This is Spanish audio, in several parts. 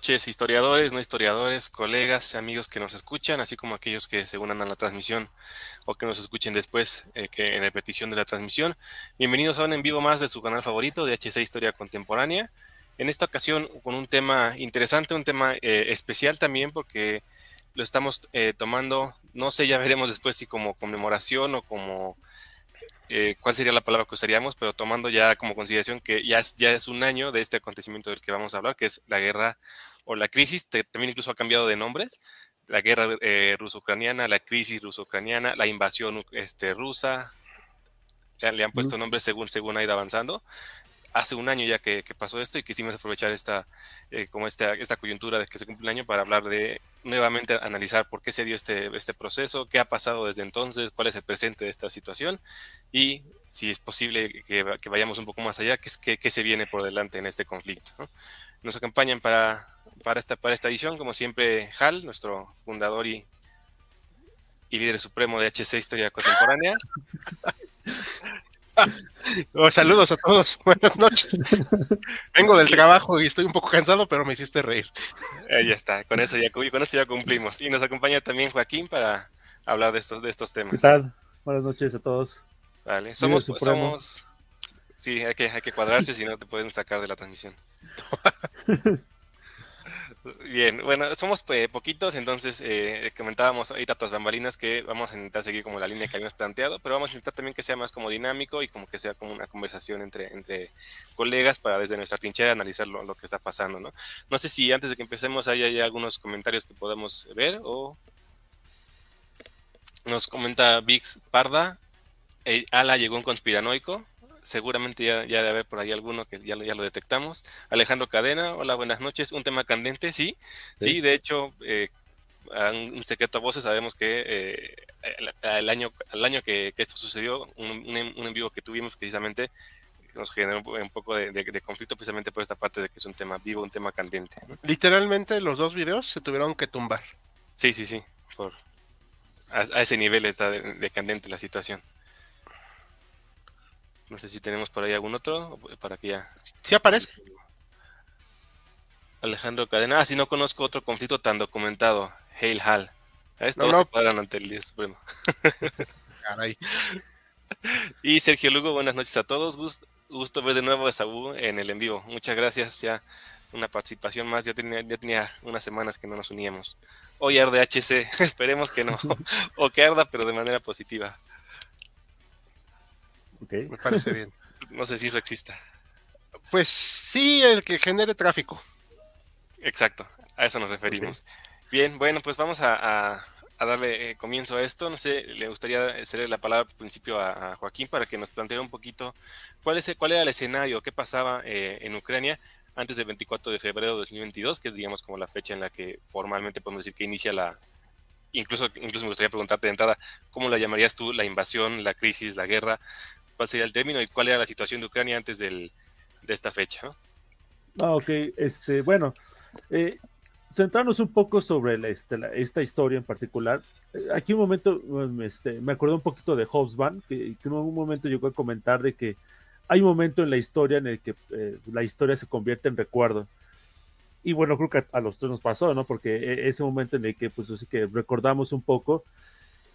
Noches, historiadores, no historiadores, colegas, amigos que nos escuchan, así como aquellos que se unan a la transmisión o que nos escuchen después eh, que en repetición de la transmisión. Bienvenidos a un en vivo más de su canal favorito de HC Historia Contemporánea. En esta ocasión con un tema interesante, un tema eh, especial también porque lo estamos eh, tomando, no sé, ya veremos después si como conmemoración o como eh, cuál sería la palabra que usaríamos, pero tomando ya como consideración que ya es, ya es un año de este acontecimiento del que vamos a hablar, que es la guerra o la crisis, también incluso ha cambiado de nombres, la guerra eh, ruso-ucraniana, la crisis ruso-ucraniana, la invasión este, rusa, le han puesto nombres según, según ha ido avanzando hace un año ya que, pasó esto y quisimos aprovechar esta, eh, como esta, esta coyuntura de que se cumple un año para hablar de nuevamente analizar por qué se dio este, este proceso, qué ha pasado desde entonces, cuál es el presente de esta situación y si es posible que, vayamos un poco más allá, qué, qué, se viene por delante en este conflicto. Nos acompañan para, para, esta, para esta edición, como siempre, Hal, nuestro fundador y, y líder supremo de HC Historia Contemporánea. Oh, saludos a todos, buenas noches. Vengo del trabajo y estoy un poco cansado, pero me hiciste reír. ya está, con eso ya, con eso ya cumplimos. Y nos acompaña también Joaquín para hablar de estos, de estos temas. ¿Qué tal? Buenas noches a todos. Vale, somos, somos... Sí, hay que, hay que cuadrarse, si no te pueden sacar de la transmisión. Bien, bueno, somos eh, poquitos, entonces eh, comentábamos ahorita tras bambalinas que vamos a intentar seguir como la línea que habíamos planteado, pero vamos a intentar también que sea más como dinámico y como que sea como una conversación entre, entre colegas para desde nuestra trinchera analizar lo, que está pasando, ¿no? No sé si antes de que empecemos hay, algunos comentarios que podamos ver o nos comenta Vix Parda, eh, Ala llegó un conspiranoico, seguramente ya, ya debe haber por ahí alguno que ya, ya lo detectamos. Alejandro Cadena, hola, buenas noches. Un tema candente, sí. Sí, de hecho, eh, un secreto a voces, sabemos que eh, el, año, al año que, esto sucedió, un, en vivo que tuvimos precisamente nos generó un poco de, conflicto precisamente por esta parte de que es un tema vivo, un tema candente. Literalmente los dos videos se tuvieron que tumbar. Sí, sí, sí, por, a, a ese nivel está de candente la situación. No sé si tenemos por ahí algún otro, para que ya... ¿Sí aparece? Alejandro Cadena. Ah, si no conozco otro conflicto tan documentado. Hail Hal. Esto no, se cuadran ante el Día Supremo. Caray. Y Sergio Lugo, buenas noches a todos. Gusto, ver de nuevo a Saúl en el en vivo. Muchas gracias. Ya una participación más. Ya tenía, ya tenía unas semanas que no nos uníamos. Hoy arde HC. Esperemos que no. o que arda, pero de manera positiva. Me parece bien. No sé si eso exista. Pues sí, el que genere tráfico. Exacto, a eso nos referimos. Bien, bueno, pues vamos a, darle eh, comienzo a esto. No sé, le gustaría hacerle la palabra al principio a, Joaquín para que nos planteara un poquito cuál, es, cuál era el escenario, qué pasaba eh, en Ucrania antes del 24 de febrero de 2022, que es, digamos, como la fecha en la que formalmente podemos decir que inicia la, incluso, incluso me gustaría preguntarte de entrada, ¿cómo la llamarías tú la invasión, la crisis, la guerra? Cuál sería el término y cuál era la situación de Ucrania antes del, de esta fecha. Ah, ok, este, bueno, eh, centrarnos un poco sobre este, esta historia en particular. Eh, aquí un momento, um, este, me acuerdo un poquito de Hobsbawm, que, que, en un momento llegó a comentar de que hay un momento en la historia en el que eh, la historia se convierte en recuerdo. Y bueno, creo que a, los tres nos pasó, ¿no? Porque e, ese momento en el que, pues, así que recordamos un poco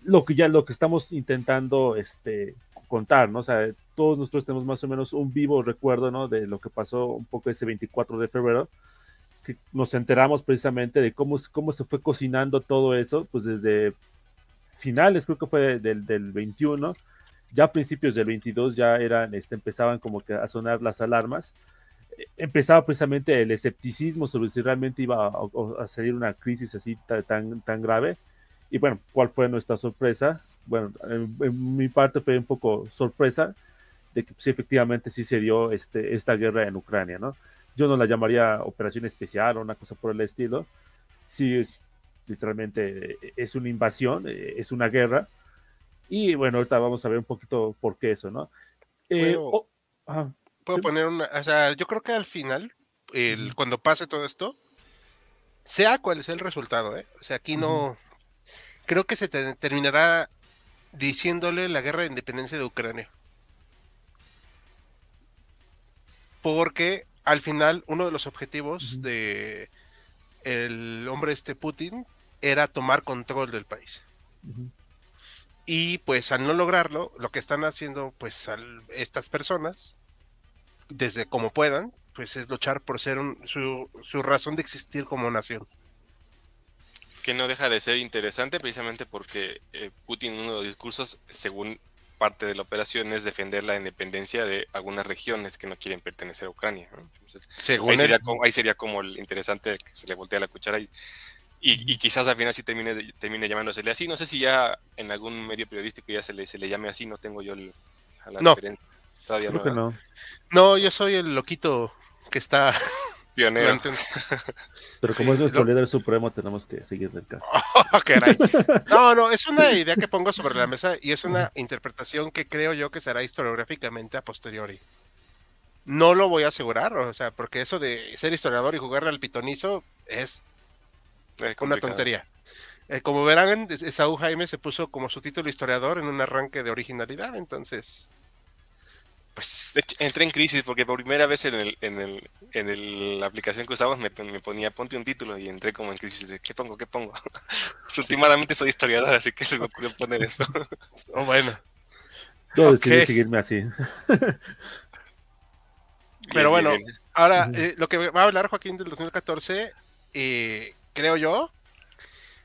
lo que ya, lo que estamos intentando, este, contar, ¿no? O sea, todos nosotros tenemos más o menos un vivo recuerdo, ¿no? De lo que pasó un poco ese 24 de febrero, que nos enteramos precisamente de cómo, cómo se fue cocinando todo eso, pues desde finales, creo que fue del, del 21, ya a principios del 22 ya eran, este, empezaban como que a sonar las alarmas empezaba precisamente el escepticismo sobre si realmente iba a, salir una crisis así tan, tan grave. Y bueno, ¿cuál fue nuestra sorpresa? Bueno, en, mi parte fue un poco sorpresa de que sí, efectivamente sí se dio este, esta guerra en Ucrania, ¿no? Yo no la llamaría operación especial o una cosa por el estilo. Sí, es, literalmente es una invasión, es una guerra. Y bueno, ahorita vamos a ver un poquito por qué eso, ¿no? Eh, puedo poner una, o sea, yo creo que al final, el, cuando pase todo esto, sea cual sea el resultado, ¿eh? O sea, aquí no, creo que se terminará diciéndole la guerra de independencia de Ucrania. Porque al final uno de los objetivos de el hombre este Putin era tomar control del país. Y pues al no lograrlo, lo que están haciendo pues estas personas desde como puedan, pues es luchar por ser su, su razón de existir como nación. Que no deja de ser interesante precisamente porque eh, Putin, uno de los discursos, según parte de la operación, es defender la independencia de algunas regiones que no quieren pertenecer a Ucrania. ahí, sería como, ahí sería como el interesante que se le voltea la cuchara y, y, quizás al final sí termine, termine llamándosele así. No sé si ya en algún medio periodístico ya se le, se le llame así, no tengo yo el, la no. Todavía no. no. yo soy el loquito que está pionero. Pero como es nuestro líder supremo, tenemos que seguir del caso. Oh, no, no, es una idea que pongo sobre la mesa y es una interpretación que creo yo que será historiográficamente a posteriori. No lo voy a asegurar, o sea, porque eso de ser historiador y jugarle al pitonizo es, una tontería. Eh, como verán, Saúl Jaime se puso como su título historiador en un arranque de originalidad, entonces pues entré en crisis porque por primera vez en, el, en, el, en la aplicación que usamos me, ponía ponte un título y entré como en crisis de ¿qué pongo? ¿qué pongo? pues, últimamente soy historiador, así que se me ocurrió poner eso. oh, bueno. Yo decidí seguirme así. Pero bueno, ahora eh, lo que va a hablar Joaquín del 2014, eh, creo yo,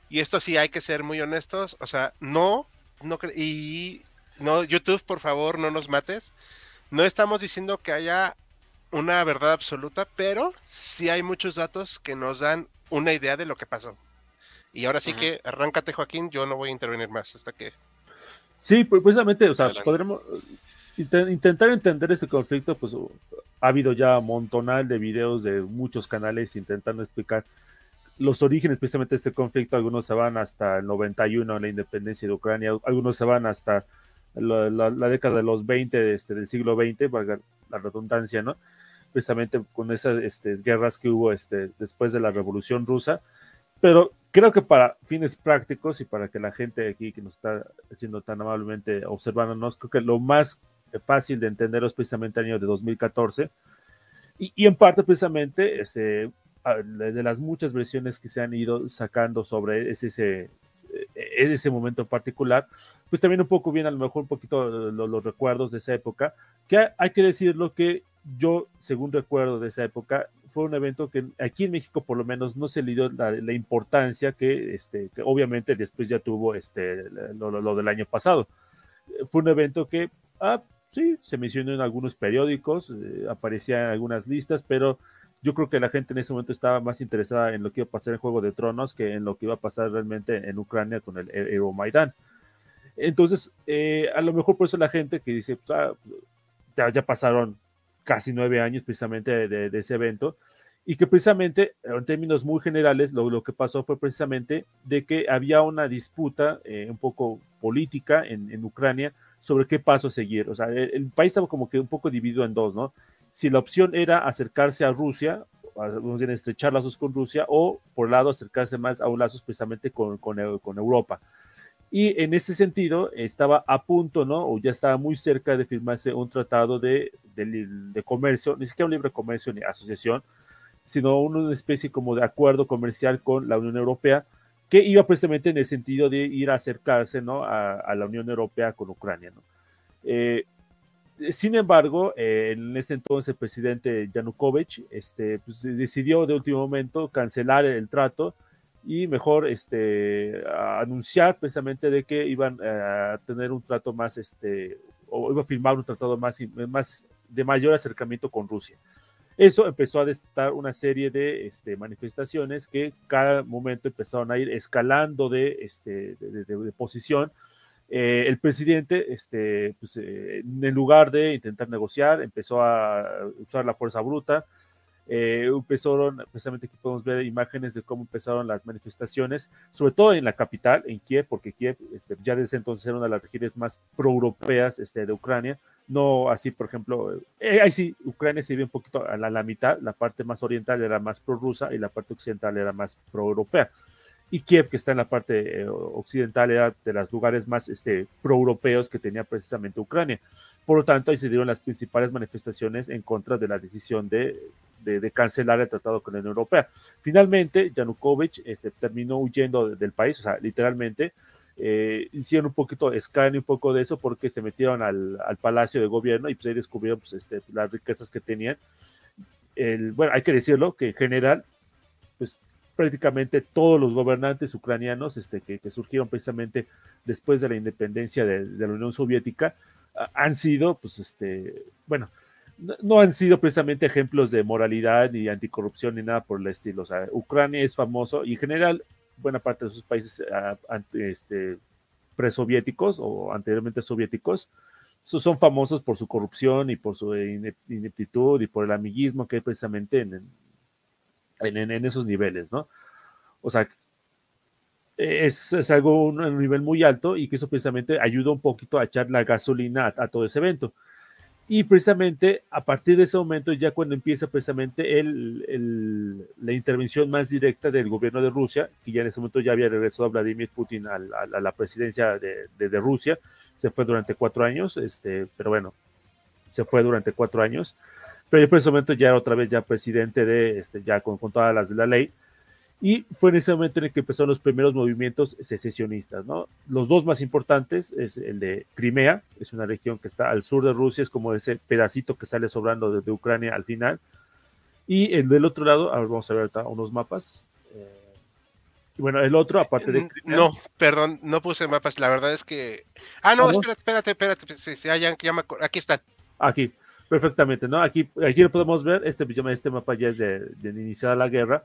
y esto sí hay que ser muy honestos, o sea, no, no y no, YouTube, por favor, no nos mates. No estamos diciendo que haya una verdad absoluta, pero sí hay muchos datos que nos dan una idea de lo que pasó. Y ahora sí que arráncate, Joaquín, yo no voy a intervenir más hasta que... Sí, pues precisamente, o sea, podremos intentar entender ese conflicto, pues ha habido ya un montonal de videos de muchos canales intentando explicar los orígenes precisamente de este conflicto. Algunos se van hasta el 91, la independencia de Ucrania, algunos se van hasta la, década de los 20 este, del siglo XX, valga la redundancia, ¿no? Precisamente con esas este, guerras que hubo este, después de la Revolución Rusa. Pero creo que para fines prácticos y para que la gente aquí que nos está haciendo tan amablemente observándonos, creo que lo más fácil de entender es precisamente el año de 2014. Y, y en parte precisamente este, de las muchas versiones que se han ido sacando sobre ese, ese en ese momento en particular, pues también un poco viene a lo mejor un poquito los, recuerdos de esa época, que hay que decirlo que yo, según recuerdo de esa época, fue un evento que aquí en México por lo menos no se le dio la, importancia que, este, que obviamente después ya tuvo este, lo, del año pasado. Fue un evento que, ah, sí, se mencionó en algunos periódicos, eh, aparecía en algunas listas, pero yo creo que la gente en ese momento estaba más interesada en lo que iba a pasar en Juego de Tronos que en lo que iba a pasar realmente en Ucrania con el Euromaidan. Entonces, eh, a lo mejor por eso la gente que dice, pues, ah, ya, ya, pasaron casi nueve años precisamente de, ese evento, y que precisamente, en términos muy generales, lo, lo, que pasó fue precisamente de que había una disputa eh, un poco política en, en, Ucrania sobre qué paso seguir. O sea, el, el, país estaba como que un poco dividido en dos, ¿no? Si la opción era acercarse a Rusia, a estrechar lazos con Rusia, o por el lado acercarse más a un lazo precisamente con, con, Europa. Y en ese sentido estaba a punto, ¿no? O ya estaba muy cerca de firmarse un tratado de, de, comercio, ni siquiera un libre comercio ni asociación, sino una especie como de acuerdo comercial con la Unión Europea que iba precisamente en el sentido de ir a acercarse ¿no? a, la Unión Europea con Ucrania. ¿no? Eh, sin embargo, eh, en ese entonces el presidente Yanukovych este, pues, decidió de último momento cancelar el trato y mejor este, anunciar precisamente de que iban a tener un trato más, este, o iba a firmar un tratado más, más de mayor acercamiento con Rusia. Eso empezó a destar una serie de este, manifestaciones que cada momento empezaron a ir escalando de, este, de posición eh, el presidente, este, pues, eh, en lugar de intentar negociar, empezó a usar la fuerza bruta. Eh, empezaron, precisamente aquí podemos ver imágenes de cómo empezaron las manifestaciones, sobre todo en la capital, en Kiev, porque Kiev este, ya desde entonces era una de las regiones más proeuropeas este, de Ucrania. No así, por ejemplo, ahí sí, Ucrania se vive un poquito a la, la, mitad, la parte más oriental era más prorrusa y la parte occidental era más proeuropea y Kiev, que está en la parte eh, occidental, era de los lugares más este, proeuropeos que tenía precisamente Ucrania. Por lo tanto, ahí se dieron las principales manifestaciones en contra de la decisión de, de, cancelar el tratado con la Unión Europea. Finalmente, Yanukovych este, terminó huyendo del país, o sea, literalmente, eh, hicieron un poquito escane un poco de eso porque se metieron al, al, palacio de gobierno y pues ahí descubrieron pues, este, las riquezas que tenían. El, bueno, hay que decirlo que en general, pues prácticamente todos los gobernantes ucranianos este, que, surgieron precisamente después de la independencia de, la Unión Soviética han sido, pues, este, bueno, no, han sido precisamente ejemplos de moralidad ni anticorrupción ni nada por el estilo. O sea, Ucrania es famoso y en general buena parte de sus países ah, este, presoviéticos o anteriormente soviéticos son famosos por su corrupción y por su ineptitud y por el amiguismo que hay precisamente en, en, esos niveles, ¿no? O sea, es, es algo un, un, nivel muy alto y que eso precisamente ayuda un poquito a echar la gasolina a, todo ese evento. Y precisamente a partir de ese momento, ya cuando empieza precisamente el, el, la intervención más directa del gobierno de Rusia, que ya en ese momento ya había regresado a Vladimir Putin a, a, a la presidencia de, de, de, Rusia, se fue durante cuatro años, este, pero bueno, se fue durante cuatro años pero en ese momento ya era otra vez ya presidente de, este, ya con, con, todas las de la ley, y fue en ese momento en el que empezaron los primeros movimientos secesionistas, ¿no? Los dos más importantes es el de Crimea, es una región que está al sur de Rusia, es como ese pedacito que sale sobrando desde Ucrania al final, y el del otro lado, ahora vamos a ver unos mapas, eh, bueno, el otro, aparte de. Crimea, no, perdón, no puse mapas. La verdad es que. Ah, no, espérate, espérate, espérate. Sí, sí, ya, ya me... Aquí están. Aquí perfectamente, ¿no? Aquí, aquí lo podemos ver, este, este mapa ya es de, de iniciada la guerra.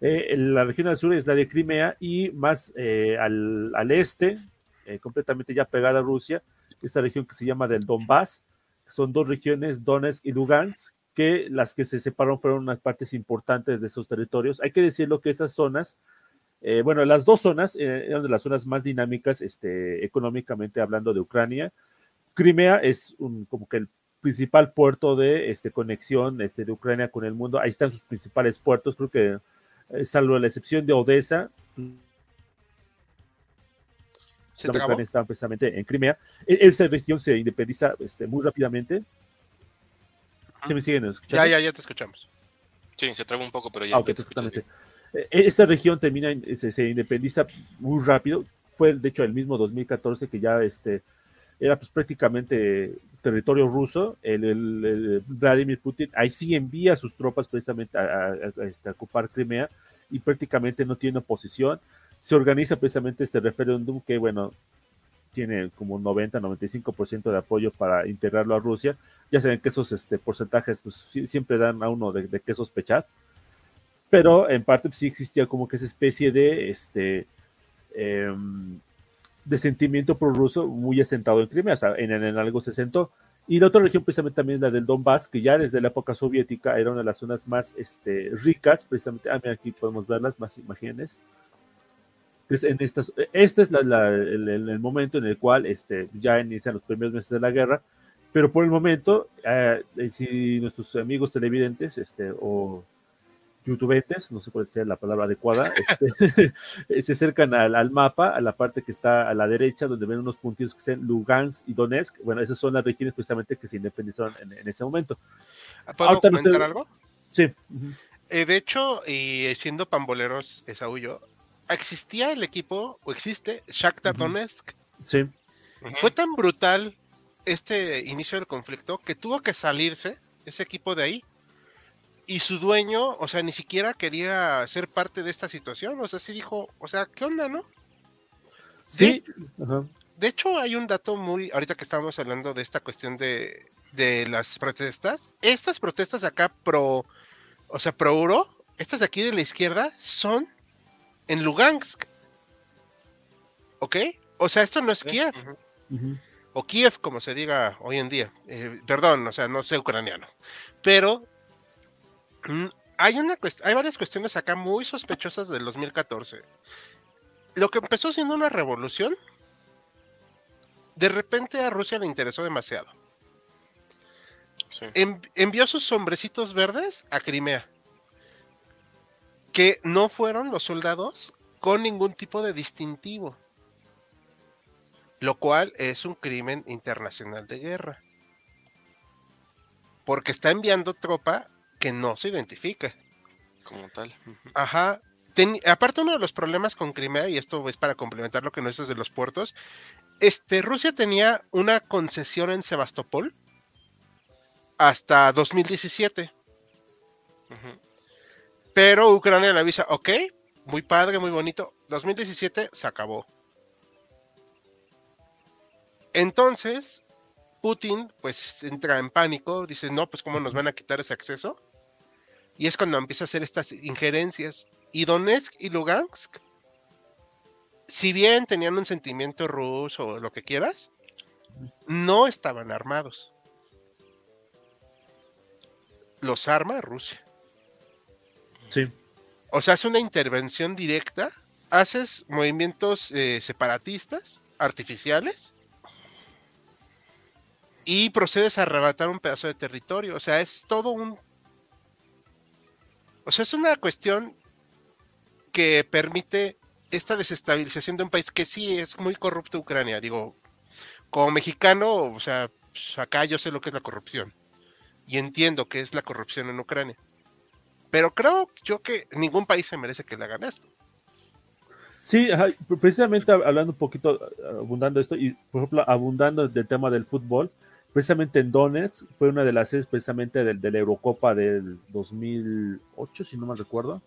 Eh, la región al sur es la de Crimea y más eh, al, al, este, eh, completamente ya pegada a Rusia, esta región que se llama del Donbass, son dos regiones, Donetsk y Lugansk, que las que se separaron fueron unas partes importantes de esos territorios. Hay que decirlo que esas zonas, bueno, las dos zonas eran de las zonas más dinámicas este, económicamente hablando de Ucrania. Crimea es un, como que el principal puerto de este, conexión este, de Ucrania con el mundo. Ahí están sus principales puertos, creo que eh, salvo la excepción de Odessa, ¿Se Ucrania está precisamente en Crimea. E, esa región se independiza este, muy rápidamente. ¿Se me siguen escuchando? Ya, ya, ya te escuchamos. Sí, se traba un poco, pero ya, ah, okay, te e, Esta región termina, se, se, independiza muy rápido. Fue, de hecho, el mismo 2014 que ya este, era pues prácticamente territorio ruso, el, el, el, Vladimir Putin ahí sí envía sus tropas precisamente a, a, a, este, ocupar Crimea y prácticamente no tiene oposición. Se organiza precisamente este referéndum que, bueno, tiene como 90-95% de apoyo para integrarlo a Rusia. Ya saben que esos este, porcentajes pues, siempre dan a uno de, de qué sospechar, pero en parte pues, sí existía como que esa especie de este, eh, de sentimiento prorruso muy asentado en Crimea, o sea, en, en, algo se sentó. Y la otra región, precisamente también la del Donbass, que ya desde la época soviética era una de las zonas más este, ricas, precisamente, ah, aquí podemos verlas, más imágenes. Pues en estas, este es el, el, momento en el cual este, ya inician los primeros meses de la guerra, pero por el momento, eh, si nuestros amigos televidentes este, o youtubetes, no sé cuál sea la palabra adecuada, este, se acercan al, al, mapa, a la parte que está a la derecha, donde ven unos puntitos que están Lugansk y Donetsk. Bueno, esas son las regiones precisamente que se independizaron en, en ese momento. ¿Puedo comentar usted... algo? Sí. Eh, de hecho, y siendo pamboleros, Esaú yo, existía el equipo, o existe, Shakhtar Donetsk. Sí. Fue tan brutal este inicio del conflicto que tuvo que salirse ese equipo de ahí. Y su dueño, o sea, ni siquiera quería ser parte de esta situación. O sea, sí dijo, o sea, ¿qué onda, no? Sí. De, hecho, hay un dato muy, ahorita que estamos hablando de esta cuestión de, de las protestas. Estas protestas acá pro, o sea, pro euro, estas de aquí de la izquierda, son en Lugansk. ¿Ok? O sea, esto no es Kiev. O Kiev, como se diga hoy en día. Eh, perdón, o sea, no sé ucraniano. Pero hay, una hay varias cuestiones acá muy sospechosas del 2014. Lo que empezó siendo una revolución, de repente a Rusia le interesó demasiado. envió sus sombrecitos verdes a Crimea que no fueron los soldados con ningún tipo de distintivo, lo cual es un crimen internacional de guerra, porque está enviando tropa que no se identifica. Como tal. Ajá. aparte uno de los problemas con Crimea, y esto es para complementar lo que no es de los puertos, este, Rusia tenía una concesión en Sebastopol hasta 2017. Ajá. Pero Ucrania le avisa, ok, muy padre, muy bonito. 2017 se acabó. Entonces, Putin pues entra en pánico, dice, no, pues cómo nos van a quitar ese acceso. Y es cuando empieza a hacer estas injerencias. Y Donetsk y Lugansk, si bien tenían un sentimiento ruso o lo que quieras, no estaban armados. Los arma Rusia. Sí. O sea, hace una intervención directa, haces movimientos eh, separatistas, artificiales, y procedes a arrebatar un pedazo de territorio. O sea, es todo un... O sea, es una cuestión que permite esta desestabilización de un país que sí es muy corrupto Ucrania. Digo, como mexicano, o sea, pues, acá yo sé lo que es la corrupción. Y entiendo que es la corrupción en Ucrania. Pero creo yo que ningún país se merece que le hagan esto. Sí, precisamente hablando un poquito, abundando esto, y por ejemplo, abundando del tema del fútbol, precisamente en Donetsk fue una de las sedes precisamente del, de la Eurocopa del 2008, si no me recuerdo.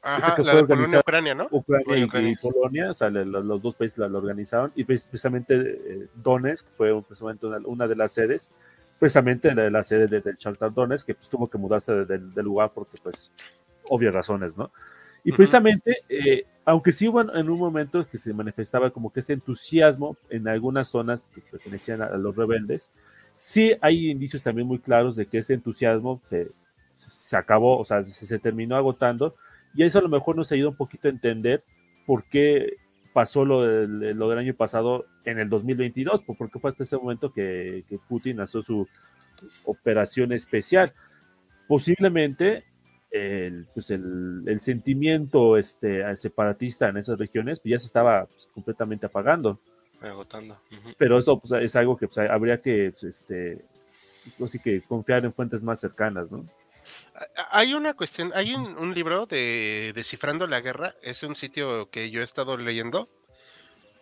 Ajá, que fue Polonia, Ucrania, ¿no? Ucrania y, Polonia, o sea, los, dos países la, organizaron, y precisamente eh, Donetsk fue precisamente una de las sedes precisamente en la sede del Shakhtar Donetsk, que pues, tuvo que mudarse del lugar porque, pues, obvias razones, ¿no? Y precisamente, eh, aunque sí hubo en, un momento que se manifestaba como que ese entusiasmo en algunas zonas que pertenecían a, los rebeldes, sí hay indicios también muy claros de que ese entusiasmo se, se acabó, o sea, se, se, terminó agotando, y eso a lo mejor nos ayuda un poquito a entender por qué pasó lo del, lo del año pasado en el 2022, porque fue hasta ese momento que, Putin hizo su operación especial. Posiblemente el, pues el, sentimiento este, separatista en esas regiones pues, ya se estaba pues, completamente apagando. Agotando. Pero eso pues, es algo que habría que, este, así que confiar en fuentes más cercanas, ¿no? Hay una cuestión, hay un, libro de Descifrando la Guerra, es un sitio que yo he estado leyendo,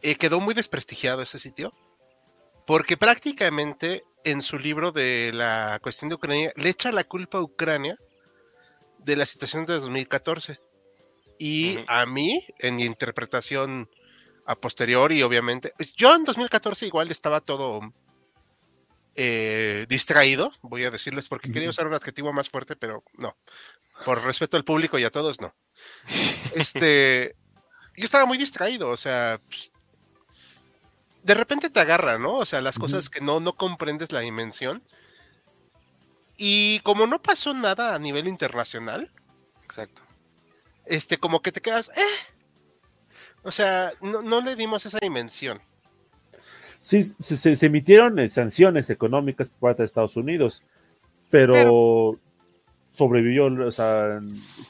y quedó muy desprestigiado ese sitio, porque prácticamente en su libro de la cuestión de Ucrania le echa la culpa a Ucrania de la situación de 2014. Y a mí, en mi interpretación a posteriori, obviamente, yo en 2014 igual estaba todo eh, distraído, voy a decirles, porque quería usar un adjetivo más fuerte, pero no. Por respeto al público y a todos, no. Este, yo estaba muy distraído, o sea, pues, de repente te agarra, ¿no? O sea, las cosas que no, no comprendes la dimensión. Y como no pasó nada a nivel internacional. Exacto. Este, como que te quedas, eh. O sea, no, no le dimos esa dimensión. Sí, se, emitieron eh, sanciones económicas por parte de Estados Unidos, pero, sobrevivió, o sea,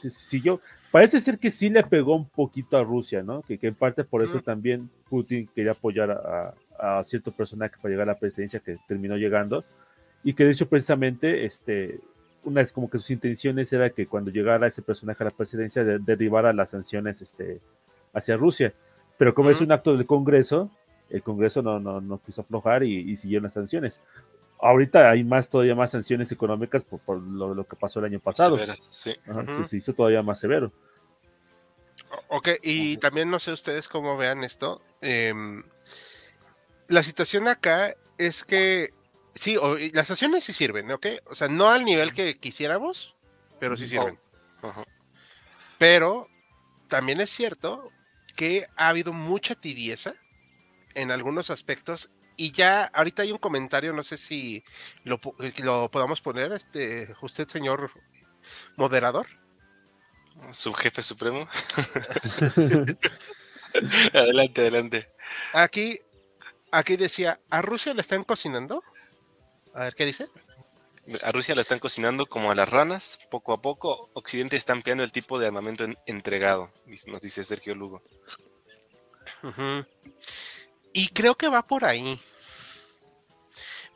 siguió. Parece ser que sí le pegó un poquito a Rusia, ¿no? Que, en parte por eso también Putin quería apoyar a, cierto personaje para llegar a la presidencia que terminó llegando y que de hecho precisamente este una es como que sus intenciones era que cuando llegara ese personaje a la presidencia de, derribara las sanciones este, hacia Rusia. Pero como es un acto del Congreso, el Congreso no, no, no quiso aflojar y, y, siguieron las sanciones. Ahorita hay más, todavía más sanciones económicas por, por lo, lo, que pasó el año pasado. sí. se, hizo todavía más severo. Ok, y también no sé ustedes cómo vean esto. Eh, la situación acá es que sí, las sanciones sí sirven, ¿ok? O sea, no al nivel que quisiéramos, pero sí sirven. Pero también es cierto que ha habido mucha tibieza en algunos aspectos y ya ahorita hay un comentario, no sé si lo, lo podamos poner, este, usted señor moderador. Subjefe supremo. adelante, adelante. Aquí, aquí decía, ¿a Rusia le están cocinando? A ver, ¿qué dice? A Rusia la están cocinando como a las ranas, poco a poco. Occidente está ampliando el tipo de armamento entregado, nos dice Sergio Lugo. Y creo que va por ahí.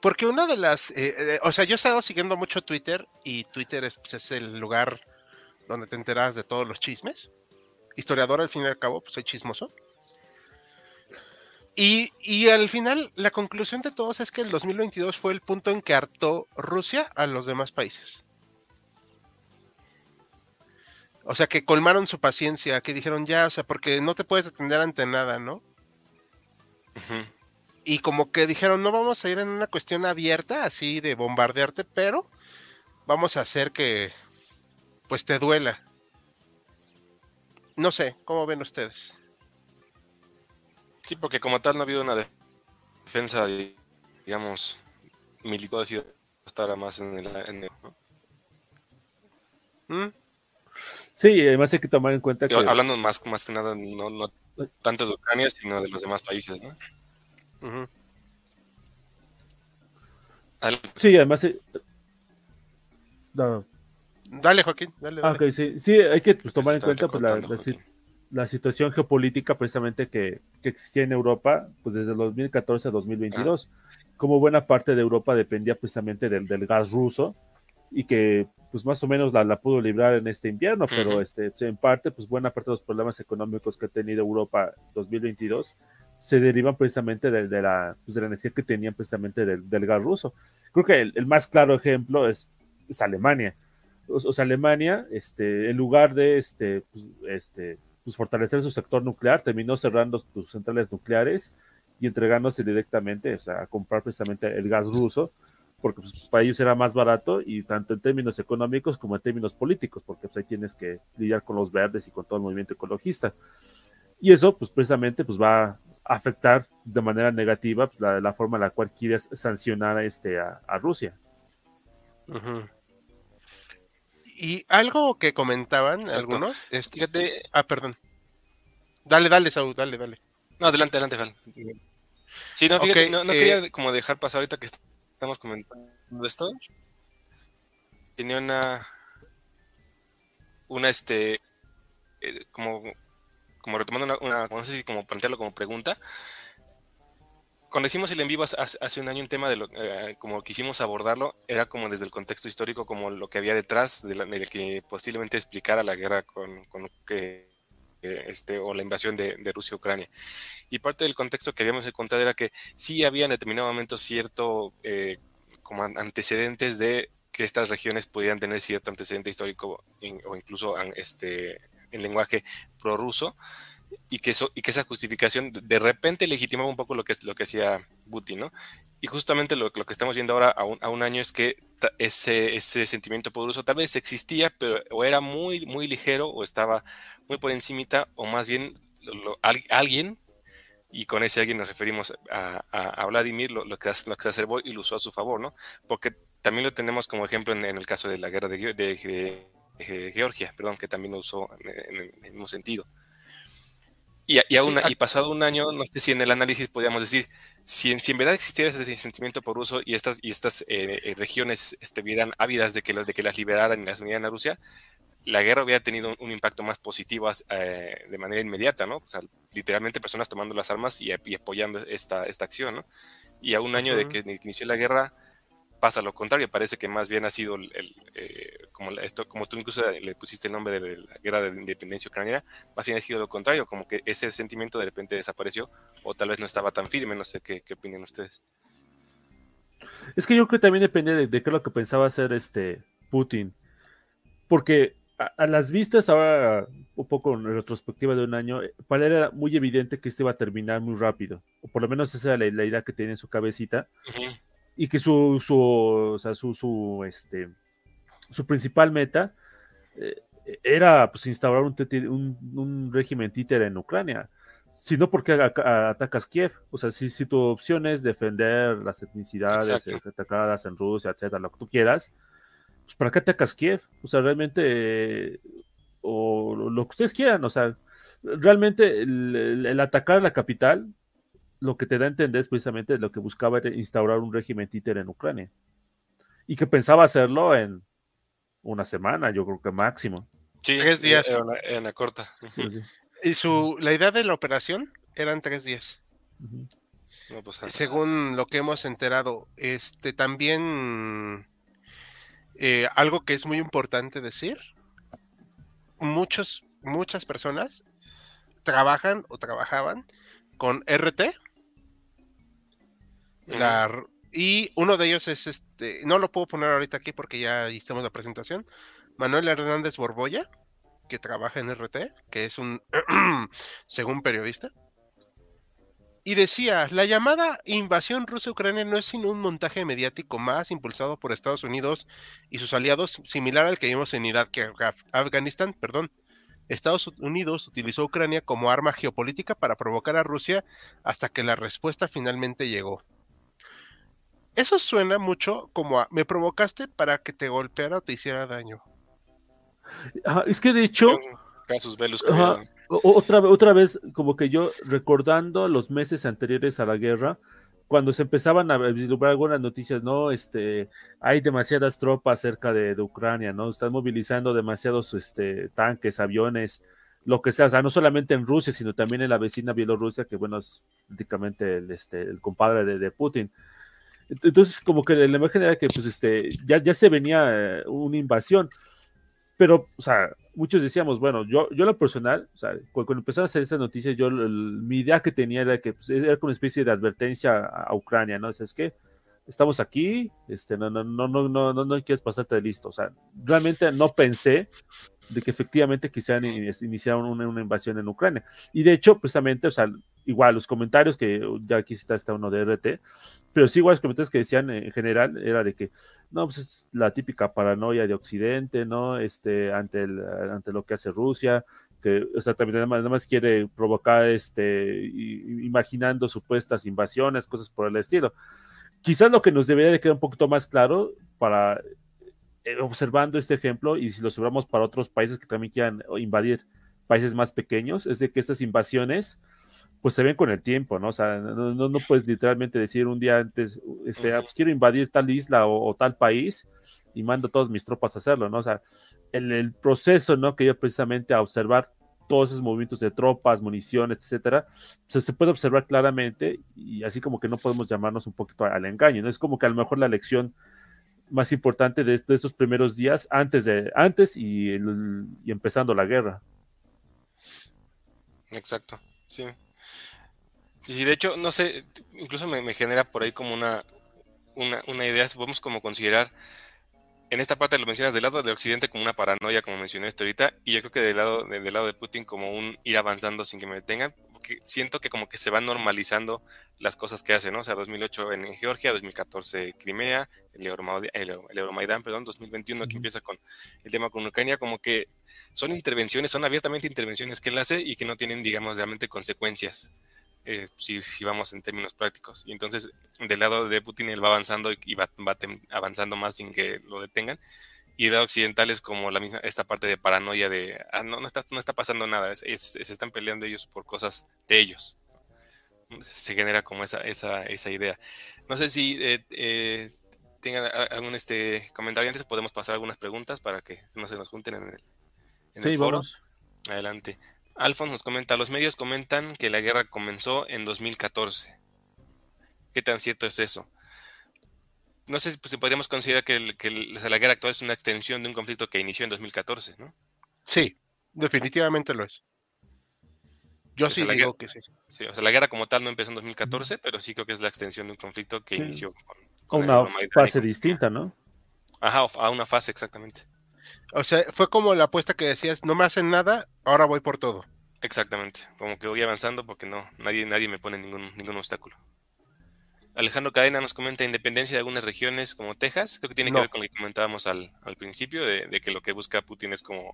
Porque una de las. Eh, eh, o sea, yo he estado siguiendo mucho Twitter y Twitter es, pues, es, el lugar donde te enteras de todos los chismes. Historiador, al fin y al cabo, pues soy chismoso. Y, al final, la conclusión de todos es que el 2022 fue el punto en que hartó Rusia a los demás países. O sea, que colmaron su paciencia, que dijeron ya, o sea, porque no te puedes detener ante nada, ¿no? Y como que dijeron, no vamos a ir en una cuestión abierta, así de bombardearte, pero vamos a hacer que, pues, te duela. No sé, ¿cómo ven ustedes? Sí, porque como tal no ha habido una defensa, digamos, militar, ha sido estar más en el... En ¿Mm? Sí, además hay que tomar en cuenta que... Hablando más, más que nada, no, no tanto de Ucrania, sino de los demás países, ¿no? Sí, además... Eh, dale, Joaquín, dale. Ah, sí. sí, hay que pues, tomar en cuenta pues, la, la situación geopolítica precisamente que, que, existía en Europa, pues desde el 2014 a 2022, como buena parte de Europa dependía precisamente del, del, gas ruso y que pues más o menos la, la pudo librar en este invierno, pero este, en parte pues buena parte de los problemas económicos que ha tenido Europa 2022 se derivan precisamente de, de la, pues, de la necesidad que tenían precisamente del, del gas ruso. Creo que el, el, más claro ejemplo es, es Alemania. O, o, sea, Alemania, este, en lugar de este, pues, este, pues, fortalecer su sector nuclear, terminó cerrando sus centrales nucleares y entregándose directamente, o sea, a comprar precisamente el gas ruso, porque pues, para ellos era más barato y tanto en términos económicos como en términos políticos, porque pues, ahí tienes que lidiar con los verdes y con todo el movimiento ecologista. Y eso, pues precisamente, pues va a afectar de manera negativa pues, la, la, forma en la cual quieres sancionar a, este, a, a Rusia. Uh -huh. Y algo que comentaban Exacto. algunos. Este... Fíjate. Ah, perdón. Dale, dale, Saúl, dale, dale. No, adelante, adelante, Val. Sí, no, fíjate, okay, no, no eh... quería como dejar pasar ahorita que estamos comentando esto. Tenía una. Una, este. Eh, como. Como retomando una, una. No sé si como plantearlo como pregunta cuando hicimos el en vivo hace un año un tema de lo eh, como quisimos abordarlo era como desde el contexto histórico como lo que había detrás de, la, de que posiblemente explicara la guerra con, eh, este o la invasión de, Rusia a Ucrania. Y parte del contexto que habíamos encontrado era que sí había en determinado momento cierto eh, como antecedentes de que estas regiones podían tener cierto antecedente histórico in, o incluso este en lenguaje prorruso y que, eso, y que esa justificación de repente legitimaba un poco lo que, lo que hacía Putin, ¿no? Y justamente lo, lo que estamos viendo ahora a un, a un, año es que ese, ese sentimiento poderoso tal vez existía, pero o era muy, muy ligero o estaba muy por encimita, o más bien alguien, y con ese alguien nos referimos a, a, Vladimir, lo, lo, que, lo exacerbó y lo usó a su favor, ¿no? Porque también lo tenemos como ejemplo en, el caso de la guerra de, de, Georgia, perdón, que también lo usó en el mismo sentido. Y, y, aún, y, pasado un año, no sé si en el análisis podríamos decir, si en, si en verdad existiera ese sentimiento por uso y estas, y estas eh, regiones estuvieran ávidas de que, de que las liberaran y las unieran a Rusia, la guerra hubiera tenido un, un impacto más positivo eh, de manera inmediata, ¿no? O sea, literalmente personas tomando las armas y, y apoyando esta, esta acción, ¿no? Y a un año uh -huh. de que inició la guerra, pasa lo contrario, parece que más bien ha sido el, eh, como esto, como tú incluso le pusiste el nombre de la guerra de independencia ucraniana, más bien ha sido lo contrario, como que ese sentimiento de repente desapareció o tal vez no estaba tan firme, no sé qué, qué opinan ustedes. Es que yo creo que también depende de, qué es lo que pensaba hacer este Putin, porque a, las vistas ahora, un poco en retrospectiva de un año, para él era muy evidente que esto iba a terminar muy rápido, o por lo menos esa era la, idea que tenía en su cabecita y que su, su, o sea, su, su, este, su principal meta eh, era pues, instaurar un, un, régimen títere en Ucrania. Si no, ¿por qué atacas Kiev? O sea, si, si tu opción es defender las etnicidades atacadas en Rusia, etcétera, lo que tú quieras, pues ¿para qué atacas Kiev? O sea, realmente, o lo que ustedes quieran, o sea, realmente el atacar la capital lo que te da a entender es precisamente lo que buscaba era instaurar un régimen títer en Ucrania. Y que pensaba hacerlo en una semana, yo creo que máximo. Sí, tres días. En la, corta. Y su, la idea de la operación eran tres días. Pues, Según lo que hemos enterado, este también eh, algo que es muy importante decir, muchos, muchas personas trabajan o trabajaban con RT y uno de ellos es este, no lo puedo poner ahorita aquí porque ya hicimos la presentación. Manuel Hernández Borboya, que trabaja en RT, que es un, según periodista. Y decía, la llamada invasión rusa-ucrania no es sino un montaje mediático más impulsado por Estados Unidos y sus aliados, similar al que vimos en Irak Afganistán, perdón. Estados Unidos utilizó Ucrania como arma geopolítica para provocar a Rusia hasta que la respuesta finalmente llegó. Eso suena mucho como a me provocaste para que te golpeara o te hiciera daño. es que de hecho. Casus Belus. otra, otra vez, como que yo recordando los meses anteriores a la guerra, cuando se empezaban a vislumbrar algunas noticias, ¿no? Este, hay demasiadas tropas cerca de, Ucrania, ¿no? Están movilizando demasiados este, tanques, aviones, lo que sea, o sea, no solamente en Rusia, sino también en la vecina Bielorrusia, que bueno, es prácticamente el, este, el compadre de, de Putin. Entonces, como que la imagen era que, pues, este, ya, ya se venía eh, una invasión. Pero, o sea, muchos decíamos, bueno, yo, yo lo personal, o sea, cuando, empezaron a hacer estas noticias, yo, mi idea que tenía era que pues, era como una especie de advertencia a, Ucrania, ¿no? O sea, es que estamos aquí, este, no, no, no, no, no, no, no quieres pasarte de listo. O sea, realmente no pensé de que efectivamente quisieran iniciar una, una, invasión en Ucrania. Y de hecho, precisamente, o sea, igual los comentarios que ya aquí está, está uno de RT, pero sí igual los comentarios que decían en general era de que, no, pues es la típica paranoia de Occidente, ¿no? Este, ante, el, ante lo que hace Rusia, que, o sea, también nada más, quiere provocar, este, imaginando supuestas invasiones, cosas por el estilo. Quizás lo que nos debería de quedar un poquito más claro para eh, observando este ejemplo y si lo observamos para otros países que también quieran invadir países más pequeños, es de que estas invasiones pues se ven con el tiempo, ¿no? O sea, no, no, puedes literalmente decir un día antes, este, ah, pues quiero invadir tal isla o, tal país y mando todas mis tropas a hacerlo, ¿no? O sea, en el proceso, ¿no? Que yo precisamente a observar todos esos movimientos de tropas, municiones, etcétera, se puede observar claramente y así como que no podemos llamarnos un poquito al engaño, ¿no? Es como que a lo mejor la lección más importante de, estos primeros días antes de antes y, empezando la guerra. Exacto, sí. Y de hecho, no sé, incluso me, genera por ahí como una, una, una idea, podemos como considerar, en esta parte lo mencionas del lado de Occidente como una paranoia, como mencioné ahorita, y yo creo que del lado, del lado de Putin como un ir avanzando sin que me detengan, siento que como que se van normalizando las cosas que hace, ¿no? O sea, 2008 en, Georgia, 2014 Crimea, el, Euromaidán, perdón, 2021 que empieza con el tema con Ucrania, como que son intervenciones, son abiertamente intervenciones que él hace y que no tienen, digamos, realmente consecuencias. Eh, si, vamos en términos prácticos. Y entonces, del lado de Putin, él va avanzando y va, va avanzando más sin que lo detengan y de occidentales como la misma, esta parte de paranoia de, ah, no, no está, no está pasando nada, se están peleando ellos por cosas de ellos. Se genera como esa, esa, esa idea. No sé si eh, eh, tengan algún este comentario antes, podemos pasar algunas preguntas para que no se nos junten en el, foro. Adelante. Alfons nos comenta, los medios comentan que la guerra comenzó en 2014. ¿Qué tan cierto es eso? No sé si podríamos considerar que, la guerra actual es una extensión de un conflicto que inició en 2014, ¿no? Sí, definitivamente lo es. Yo sí digo que sí. Sí, o sea, la guerra como tal no empezó en 2014, pero sí creo que es la extensión de un conflicto que inició con, una fase distinta, ¿no? Ajá, a una fase exactamente. O sea, fue como la apuesta que decías, no me hacen nada, ahora voy por todo. Exactamente, como que voy avanzando porque no, nadie, nadie me pone ningún, ningún obstáculo. Alejandro Cadena nos comenta independencia de algunas regiones como Texas. Creo que tiene que ver con lo que comentábamos al, principio, de, que lo que busca Putin es como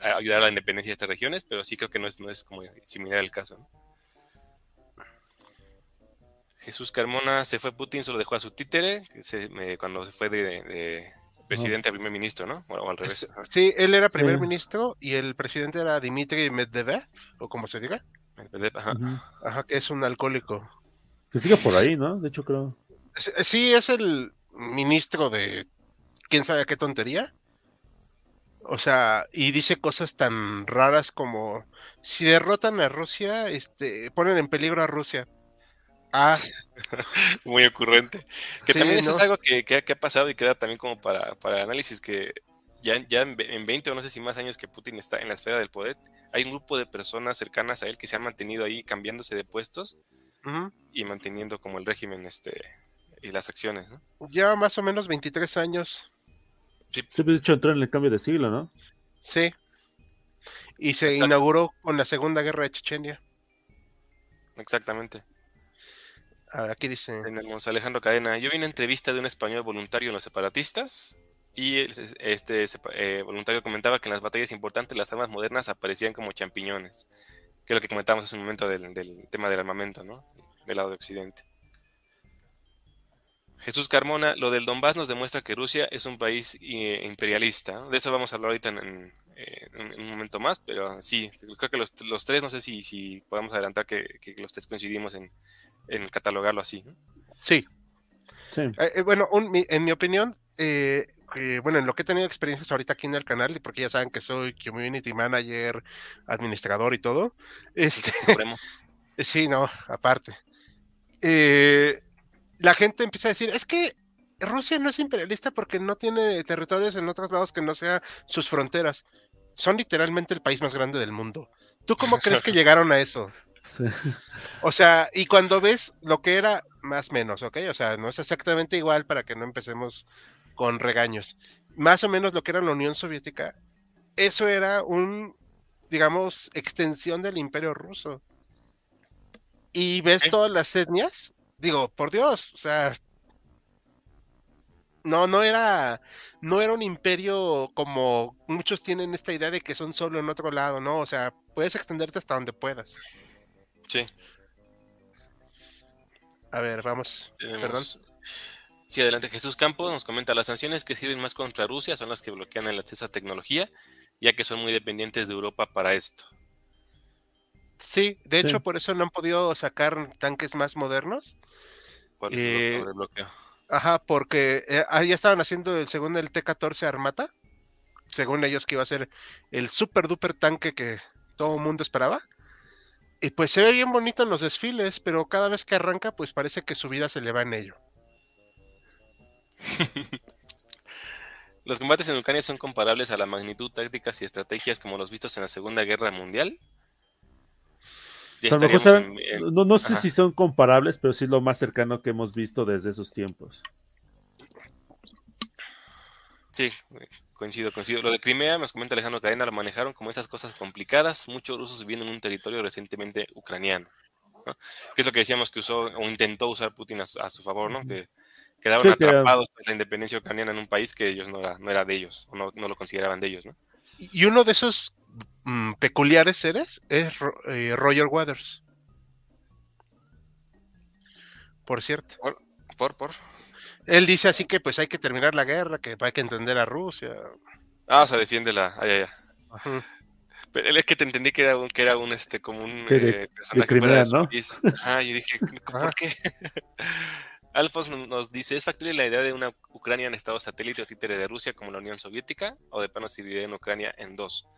ayudar a la independencia de estas regiones, pero sí creo que no es, no es como similar el caso. Jesús Carmona se fue Putin, solo dejó a su títere, cuando se fue de, presidente a primer ministro, ¿no? O, al revés. Sí, él era primer ministro y el presidente era Dmitry Medvedev, o como se diga. Medvedev, ajá. Ajá, que es un alcohólico. Que siga por ahí, ¿no? De hecho, creo. Sí, es el ministro de quién sabe qué tontería. O sea, y dice cosas tan raras como si derrotan a Rusia, este, ponen en peligro a Rusia. Ah. Muy ocurrente. Que también eso es algo que, ha pasado y queda también como para, para análisis, que ya, ya en, 20 o no sé si más años que Putin está en la esfera del poder, hay un grupo de personas cercanas a él que se han mantenido ahí cambiándose de puestos y manteniendo como el régimen este y las acciones. ¿no? Lleva más o menos 23 años. Sí. Se ha dicho entrar en el cambio de siglo, ¿no? Sí. Y se inauguró con la Segunda Guerra de Chechenia. Exactamente. Aquí dice. Tenemos Alejandro Cadena. Yo vi una entrevista de un español voluntario en los separatistas y este eh, voluntario comentaba que en las batallas importantes las armas modernas aparecían como champiñones que es lo que comentábamos hace un momento del, tema del armamento, ¿no? Del lado de Occidente. Jesús Carmona, lo del Donbass nos demuestra que Rusia es un país eh, imperialista. De eso vamos a hablar ahorita en, un momento más, pero sí, creo que los, tres, no sé si, si podemos adelantar que, los tres coincidimos en, catalogarlo así. Sí. sí. Eh, eh, bueno, en mi opinión, bueno, en lo que he tenido experiencias ahorita aquí en el canal, porque ya saben que soy community manager, administrador y todo. Este, sí, no, aparte. Eh, la gente empieza a decir, es que Rusia no es imperialista porque no tiene territorios en otros lados que no sean sus fronteras. Son literalmente el país más grande del mundo. ¿Tú cómo crees que llegaron a eso? O sea, y cuando ves lo que era, más menos, ¿ok? O sea, no es exactamente igual para que no empecemos con regaños. Más o menos lo que era la Unión Soviética, eso era un, digamos, extensión del imperio ruso. Y ves todas las etnias, digo, por Dios, o sea, no, no era, no era un imperio como muchos tienen esta idea de que son solo en otro lado, no, o sea, puedes extenderte hasta donde puedas. Sí. A ver, vamos. Perdón. Sí, adelante. Jesús Campos nos comenta, las sanciones que sirven más contra Rusia son las que bloquean el acceso a tecnología, ya que son muy dependientes de Europa para esto. Sí, de hecho por eso no han podido sacar tanques más modernos. ¿Cuál es el eh, bloqueo? Ajá, porque eh, ya estaban haciendo el segundo el T-14 Armata, según ellos que iba a ser el super duper tanque que todo el mundo esperaba. Y pues se ve bien bonito en los desfiles, pero cada vez que arranca, pues parece que su vida se le va en ello. ¿Los combates en Ucrania son comparables a la magnitud, tácticas y estrategias como los vistos en la Segunda Guerra Mundial? no, sé si son comparables, pero sí lo más cercano que hemos visto desde esos tiempos. Sí, coincido, coincido. Lo de Crimea, nos comenta Alejandro Cadena, lo manejaron como esas cosas complicadas. Muchos rusos viviendo en un territorio recientemente ucraniano. Que es lo que decíamos que usó o intentó usar Putin a, su favor, ¿no? Que quedaron atrapados en la independencia ucraniana en un país que ellos no era, no era de ellos, o no, lo consideraban de ellos, ¿no? Y uno de esos mm, peculiares seres es eh, Roger Waters. Por cierto. Por, por, Él dice así que pues hay que terminar la guerra, que hay que entender a Rusia. Ah, o sea, defiende la. Ah, ya, Pero es que te entendí que era un, que era un este, como un eh, personaje ¿no? Ah, y dije, ¿por qué? Alfos nos dice, ¿es factible la idea de una Ucrania en estado satélite o títere de Rusia como la Unión Soviética? ¿O de plano se divide en Ucrania en dos?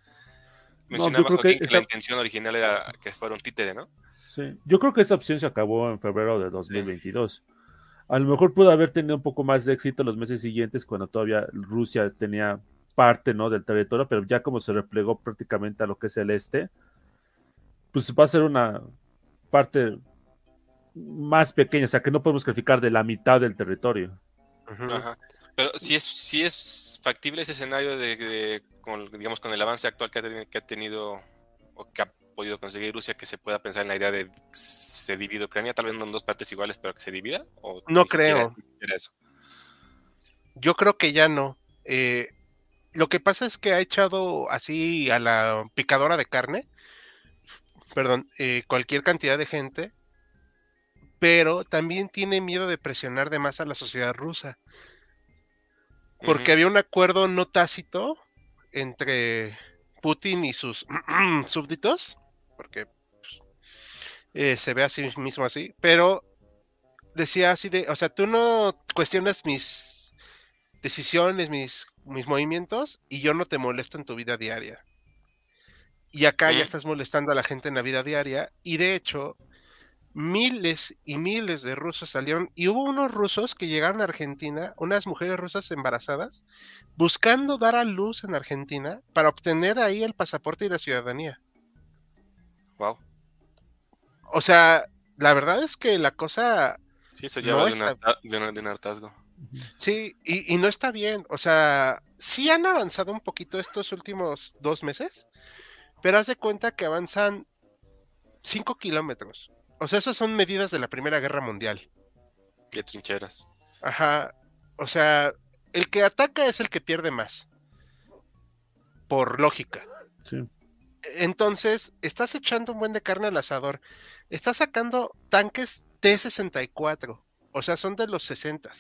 Mencionaba que, la intención original era que fuera un títere, ¿no? Sí, yo creo que esa opción se acabó en febrero de 2022. A lo mejor pudo haber tenido un poco más de éxito los meses siguientes cuando todavía Rusia tenía parte ¿no? del territorio, pero ya como se replegó prácticamente a lo que es el este, pues va a ser una parte más pequeña, o sea que no podemos calificar de la mitad del territorio. Pero si es, si es factible ese escenario de, con, digamos, con el avance actual que ha, que ha tenido o que ha podido conseguir Rusia, que se pueda pensar en la idea de se divide Ucrania, tal vez no en dos partes iguales, pero que se divida? ¿O no creo. Yo creo que ya no. Eh, lo que pasa es que ha echado así a la picadora de carne, perdón, eh, cualquier cantidad de gente, pero también tiene miedo de presionar de más a la sociedad rusa. Porque había un acuerdo no tácito entre Putin y sus súbditos, porque pues, eh, se ve a sí mismo así, pero decía así de, o sea, tú no cuestionas mis decisiones, mis mis movimientos y yo no te molesto en tu vida diaria. Y acá ya estás molestando a la gente en la vida diaria. Y de hecho, miles y miles de rusos salieron. Y hubo unos rusos que llegaron a Argentina, unas mujeres rusas embarazadas, buscando dar a luz en Argentina para obtener ahí el pasaporte y la ciudadanía. Wow. O sea, la verdad es que la cosa. Sí, se lleva de, un hartazgo. Sí, y, no está bien. O sea, sí han avanzado un poquito estos últimos dos meses, pero haz de cuenta que avanzan 5 kilómetros. O sea, esas son medidas de la Primera Guerra Mundial. De trincheras. Ajá. O sea, el que ataca es el que pierde más. Por lógica. Sí. Entonces, estás echando un buen de carne al asador. Estás sacando tanques T-64. O sea, son de los 60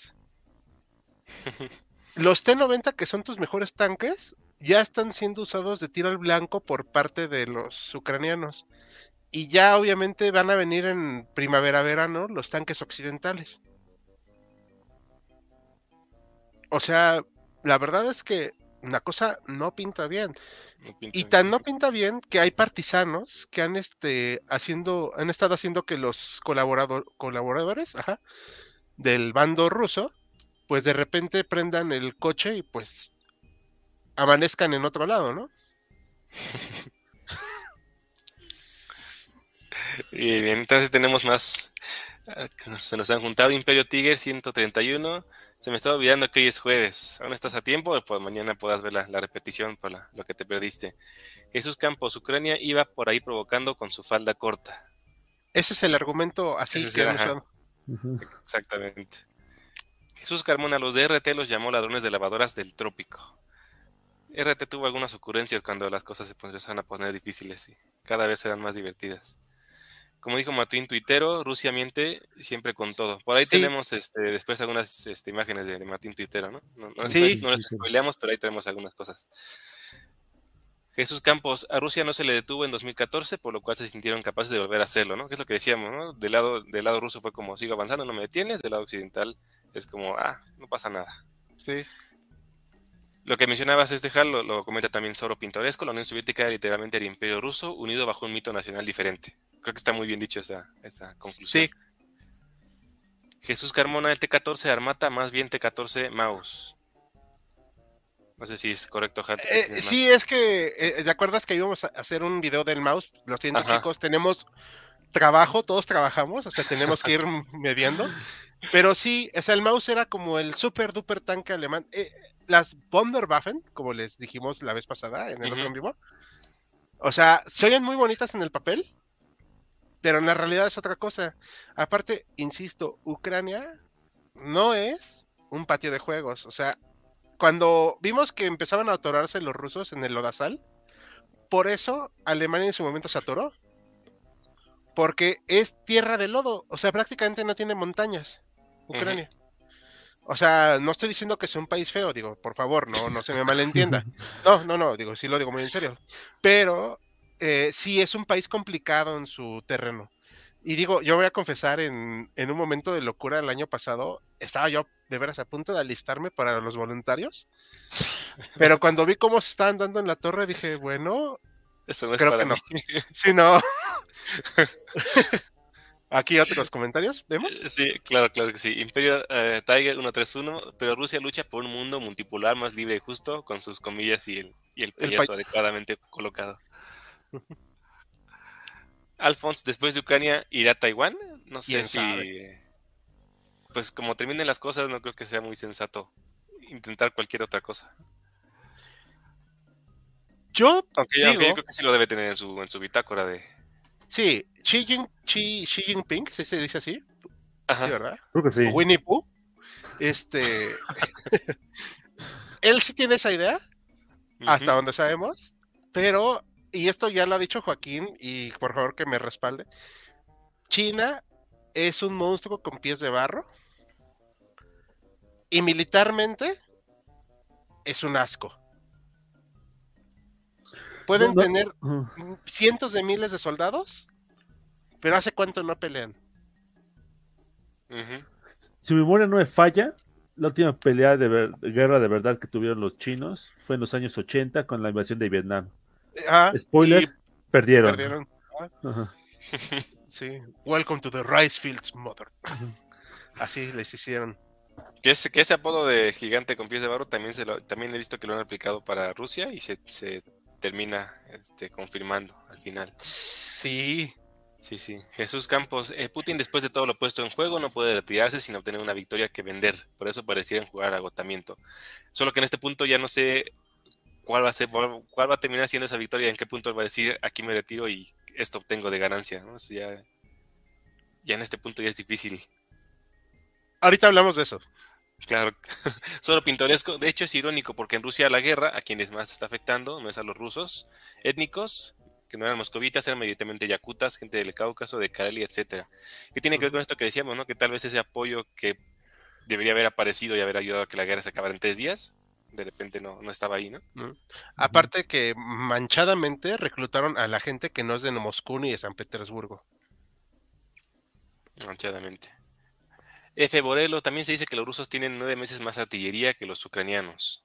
Los T-90, que son tus mejores tanques, ya están siendo usados de tiro al blanco por parte de los ucranianos. Y ya obviamente van a venir en primavera-verano los tanques occidentales. O sea, la verdad es que una cosa no pinta bien. y tan no pinta bien que hay partisanos que han este haciendo, han estado haciendo que los colaboradores del bando ruso pues de repente prendan el coche y pues amanezcan en otro lado, ¿no? y bien, entonces tenemos más. Ah, se nos han juntado Imperio Tiger 131. Se me estaba olvidando que hoy es jueves. ¿Aún estás a tiempo? Pues mañana puedas ver la, repetición por lo que te perdiste. Jesús Campos, Ucrania iba por ahí provocando con su falda corta. Ese es el argumento así que Exactamente. Jesús Carmona, los de RT los llamó ladrones de lavadoras del trópico. RT tuvo algunas ocurrencias cuando las cosas se empezaron a poner difíciles y cada vez eran más divertidas. Como dijo Matuín Tuitero, Rusia miente siempre con todo. Por ahí tenemos este, después algunas este, imágenes de, de Matín Tuitero, ¿no? No, no, sí. no les spoileamos, pero ahí tenemos algunas cosas. Jesús Campos, a Rusia no se le detuvo en 2014, por lo cual se sintieron capaces de volver a hacerlo, ¿no? Que es lo que decíamos, ¿no? Del lado, del lado ruso fue como, sigo avanzando, no me detienes, del lado occidental es como, ah, no pasa nada. Sí. Lo que mencionabas este Hal lo, lo, comenta también Soro Pintoresco, la Unión Soviética era literalmente el imperio ruso unido bajo un mito nacional diferente. Creo que está muy bien dicho esa, esa conclusión. Sí. Jesús Carmona, el T-14 Armata, más bien T-14 Maus. No sé si es correcto, Hal. Eh, sí, es que, eh, ¿te acuerdas que íbamos a hacer un video del mouse? Lo siento, chicos, tenemos trabajo, todos trabajamos, o sea, tenemos que ir mediendo. Pero sí, o sea, el mouse era como el super duper tanque alemán. Eh, las Wunderwaffen, como les dijimos la vez pasada en el otro en vivo, o sea, se oyen muy bonitas en el papel, pero en la realidad es otra cosa. Aparte, insisto, Ucrania no es un patio de juegos. O sea, cuando vimos que empezaban a atorarse los rusos en el Lodazal, por eso Alemania en su momento se atoró. Porque es tierra de lodo, o sea, prácticamente no tiene montañas. Ucrania. O sea, no estoy diciendo que sea un país feo, digo, por favor, no, no se me malentienda. No, no, no, digo, sí lo digo muy en serio. Pero eh, sí es un país complicado en su terreno. Y digo, yo voy a confesar, en, en, un momento de locura el año pasado, estaba yo de veras a punto de alistarme para los voluntarios. Pero cuando vi cómo se estaban dando en la torre, dije, bueno, Eso no creo que no. Sí, no. Aquí otros comentarios, ¿vemos? Eh, sí, claro, claro que sí. Imperio uh, Tiger 131, pero Rusia lucha por un mundo multipolar más libre y justo, con sus comillas y el, y el payaso el adecuadamente colocado. Alphonse, después de Ucrania, irá a Taiwán. No sé si. Pues como terminen las cosas, no creo que sea muy sensato intentar cualquier otra cosa. Yo, aunque, digo, yo creo que sí lo debe tener en su, en su bitácora de, Sí, Xi, Jin, Xi, Jinping, se dice así? Sí, ¿verdad? Creo que sí. Winnie Pooh. Este. él sí tiene esa idea, hasta donde sabemos, pero, y esto ya lo ha dicho Joaquín, y por favor que me respalde. China es un monstruo con pies de barro, y militarmente es un asco. Pueden tener cientos de miles de soldados, pero ¿hace cuánto no pelean? Si mi memoria no me falla, la última pelea de, guerra de verdad que tuvieron los chinos fue en los años 80 con la invasión de Vietnam. Ah, Spoiler, perdieron. Sí, welcome to the rice fields, mother. Así les hicieron. Que ese, que ese apodo de gigante con pies de barro también, se lo, también he visto que lo han aplicado para Rusia y se, se termina este, confirmando al final. Sí. Sí, sí. Jesús Campos, eh, Putin después de todo lo puesto en juego no puede retirarse sin obtener una victoria que vender. Por eso parecieran jugar agotamiento. Solo que en este punto ya no sé cuál va a ser, cuál va a terminar siendo esa victoria, en qué punto va a decir aquí me retiro y esto obtengo de ganancia. ¿no? ya, ya en este punto ya es difícil. Ahorita hablamos de eso. Claro, solo pintoresco. De hecho, es irónico porque en Rusia la guerra, a quienes más está afectando, no es a los rusos étnicos, que no eran moscovitas, eran mayoritariamente yakutas, gente del Cáucaso, de Karelia, etcétera. ¿Qué tiene que ver con esto que decíamos, no? Que tal vez ese apoyo que debería haber aparecido y haber ayudado a que la guerra se acabara en tres días, de repente no, no estaba ahí, ¿no? Aparte que manchadamente reclutaron a la gente que no es de Moscú ni de San Petersburgo. Manchadamente. F. Borelo, también se dice que los rusos tienen nueve meses más artillería que los ucranianos.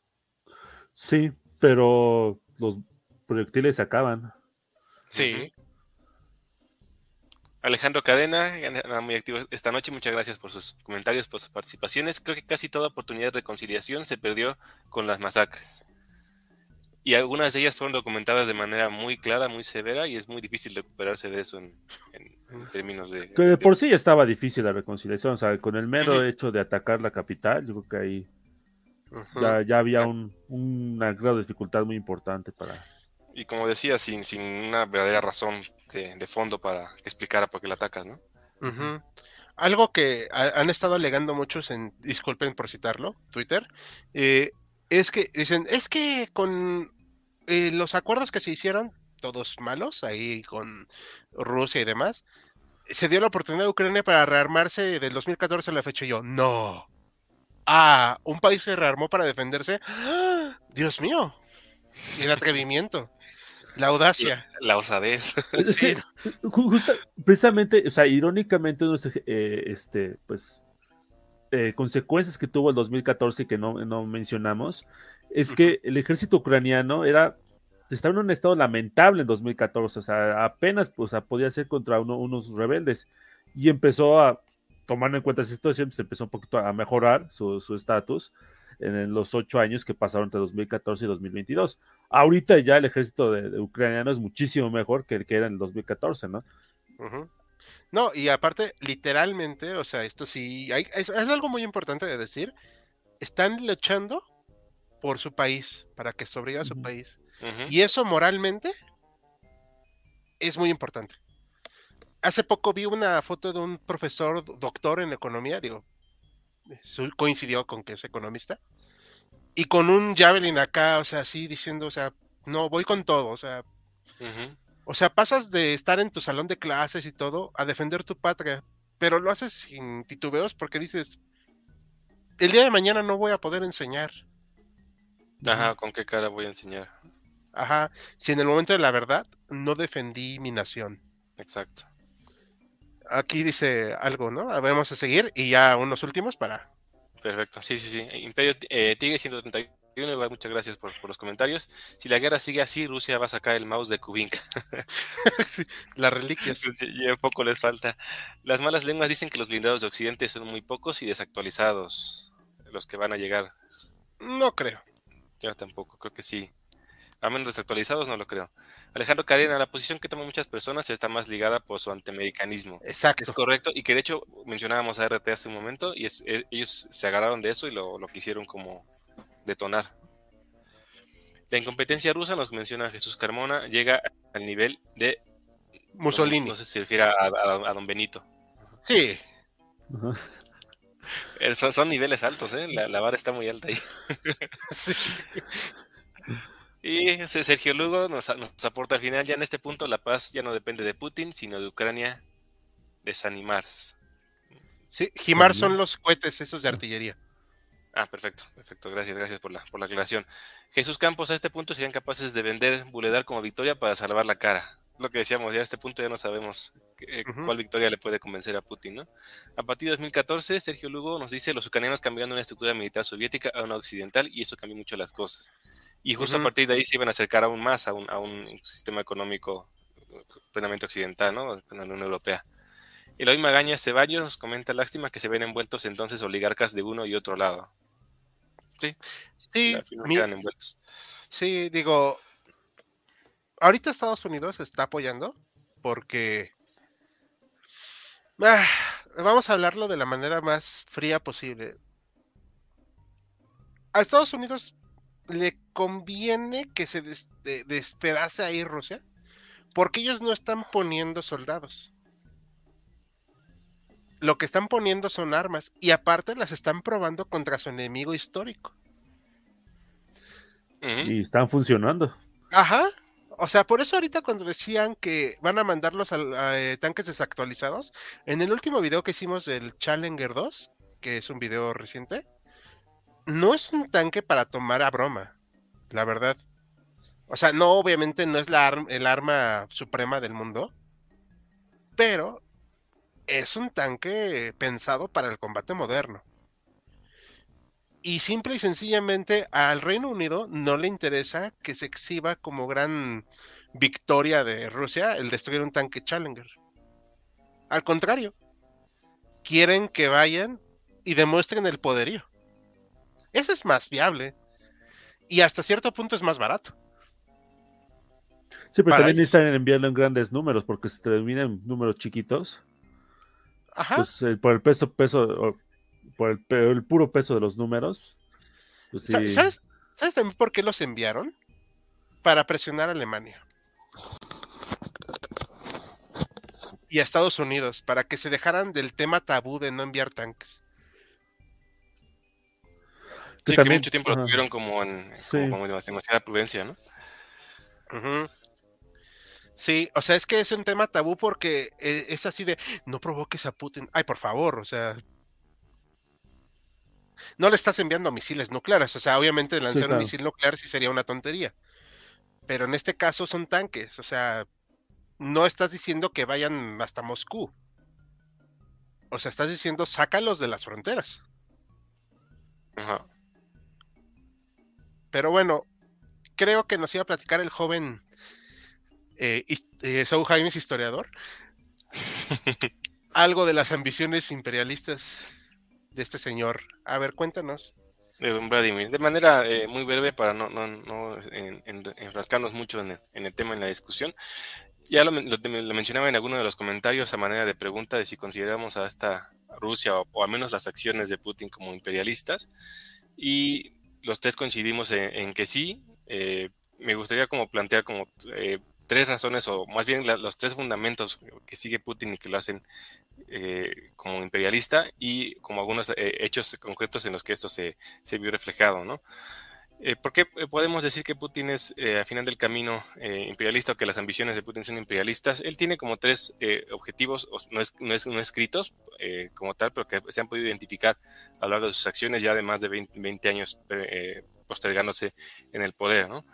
Sí, pero los proyectiles se acaban. Sí. Alejandro Cadena, muy activo esta noche. Muchas gracias por sus comentarios, por sus participaciones. Creo que casi toda oportunidad de reconciliación se perdió con las masacres y algunas de ellas fueron documentadas de manera muy clara, muy severa, y es muy difícil recuperarse de eso en, términos de... Que de por sí estaba difícil la reconciliación, o sea, con el mero hecho de atacar la capital, yo creo que ahí ya, había un, un, grado de dificultad muy importante para... Y como decía, sin, sin una verdadera razón de, fondo para explicar a por qué la atacas, ¿no? Algo que han estado alegando muchos en, disculpen por citarlo, Twitter, eh, es que dicen, es que con eh, los acuerdos que se hicieron, todos malos, ahí con Rusia y demás, se dio la oportunidad a Ucrania para rearmarse del 2014 a la fecha. Y yo, no. Ah, un país se rearmó para defenderse. ¡Ah! Dios mío. Y el atrevimiento. La audacia. La, osadez. precisamente, o sea, irónicamente, eh, este, pues, eh, consecuencias que tuvo el 2014 y que no, no mencionamos, es que el ejército ucraniano era estaba en un estado lamentable en 2014, o sea, apenas pues, podía ser contra unos rebeldes y empezó a, tomando en cuenta esa situación, se pues, empezó un poquito a mejorar su estatus en los ocho años que pasaron entre 2014 y 2022. Ahorita ya el ejército de, ucraniano es muchísimo mejor que el que era en el 2014, ¿no? No, y aparte, literalmente, o sea, esto sí, hay, es, algo muy importante de decir, están luchando por su país, para que sobreviva su país. Y eso moralmente es muy importante. Hace poco vi una foto de un profesor doctor en economía, digo, coincidió con que es economista, y con un javelin acá, o sea, así diciendo, o sea, no, voy con todo, o sea, o sea, pasas de estar en tu salón de clases y todo a defender tu patria, pero lo haces sin titubeos porque dices, el día de mañana no voy a poder enseñar. Ajá, ¿con qué cara voy a enseñar? Ajá, si en el momento de la verdad no defendí mi nación. Exacto. Aquí dice algo, ¿no? Vamos a seguir y ya unos últimos para... Perfecto, sí, sí, sí. Imperio eh, Tigre 131 muchas gracias por, los comentarios. Si la guerra sigue así, Rusia va a sacar el mouse de Kubinka. las reliquias. Ya poco les falta. Las malas lenguas dicen que los blindados de Occidente son muy pocos y desactualizados. Los que van a llegar. No creo. Yo tampoco, creo que sí. A menos desactualizados, no lo creo. Alejandro Cadena, la posición que toman muchas personas está más ligada por su antiamericanismo. Exacto. Es correcto, y que de hecho mencionábamos a RT hace un momento, y es, e, ellos se agarraron de eso y lo, lo quisieron como detonar. La incompetencia rusa, nos menciona Jesús Carmona, llega al nivel de Mussolini. No, sé si se refiere a, don Benito. Sí. Eh, son, niveles altos, ¿eh? La, la, vara está muy alta ahí. sí. Y Sergio Lugo nos, nos, aporta al final, ya en este punto la paz ya no depende de Putin, sino de Ucrania desanimarse. Sí, Jimar son los cohetes esos de artillería. Ah, perfecto, perfecto. Gracias, gracias por la, por la aclaración. Jesús Campos, a este punto serían capaces de vender Buledar como victoria para salvar la cara. Lo que decíamos, ya a este punto ya no sabemos eh, cuál victoria le puede convencer a Putin, ¿no? A partir de 2014, Sergio Lugo nos dice, los ucranianos cambiando una estructura militar soviética a una occidental y eso cambió mucho las cosas. Y justo a partir de ahí se iban a acercar aún más a un, a un sistema económico plenamente occidental, ¿no? En la Unión Europea. Eloy Magaña Ceballos nos comenta lástima que se ven envueltos entonces oligarcas de uno y otro lado. Sí, sí, sí, digo, ahorita Estados Unidos está apoyando porque ah, vamos a hablarlo de la manera más fría posible. A Estados Unidos le conviene que se despedace ahí Rusia porque ellos no están poniendo soldados lo que están poniendo son armas y aparte las están probando contra su enemigo histórico. Y están funcionando. Ajá. O sea, por eso ahorita cuando decían que van a mandarlos a, eh, tanques desactualizados, en el último video que hicimos del Challenger 2, que es un video reciente, no es un tanque para tomar a broma, la verdad. O sea, no, obviamente no es el arma suprema del mundo, pero es un tanque pensado para el combate moderno. Y simple y sencillamente al Reino Unido no le interesa que se exhiba como gran victoria de Rusia el destruir un tanque Challenger. Al contrario, quieren que vayan y demuestren el poderío. Eso es más viable. Y hasta cierto punto es más barato. Sí, pero también necesitan enviarlo en grandes números, porque si terminan números chiquitos, pues eh, por el peso, peso, por el, puro peso de los números. Pues ¿Sabes, ¿Sabes también por qué los enviaron? Para presionar a Alemania. Y a Estados Unidos, para que se dejaran del tema tabú de no enviar tanques. Sí, que mucho tiempo lo tuvieron como en como, demasiada prudencia, ¿no? Sí, o sea, es que es un tema tabú porque eh, es así de, no provoques a Putin. Ay, por favor, o sea, no le estás enviando misiles nucleares. O sea, obviamente lanzar un misil nuclear sí sería una tontería. Pero en este caso son tanques. O sea, no estás diciendo que vayan hasta Moscú. O sea, estás diciendo sácalos de las fronteras. Ajá. Pero bueno, creo que nos iba a platicar el joven eh, eh, Saúl historiador. Algo de las ambiciones imperialistas de este señor. A ver, cuéntanos. De don Vladimir. De manera eh, muy breve para no, no, no enfrascarnos mucho en el, tema, en la discusión. Ya lo, mencionaba en alguno de los comentarios a manera de pregunta de si consideramos a esta Rusia o, al menos las acciones de Putin como imperialistas. Y los tres coincidimos en, que sí. me gustaría como plantear como tres razones, o más bien los tres fundamentos que sigue Putin y que lo hacen eh, como imperialista y como algunos eh, hechos concretos en los que esto se, se vio reflejado, ¿no? Eh, ¿Por qué podemos decir que Putin es, al final del camino, imperialista o que las ambiciones de Putin son imperialistas? Él tiene como tres objetivos, no, es, no, es, no escritos como tal, pero que se han podido identificar a lo largo de sus acciones ya de más de 20, 20 años postergándose en el poder, ¿no?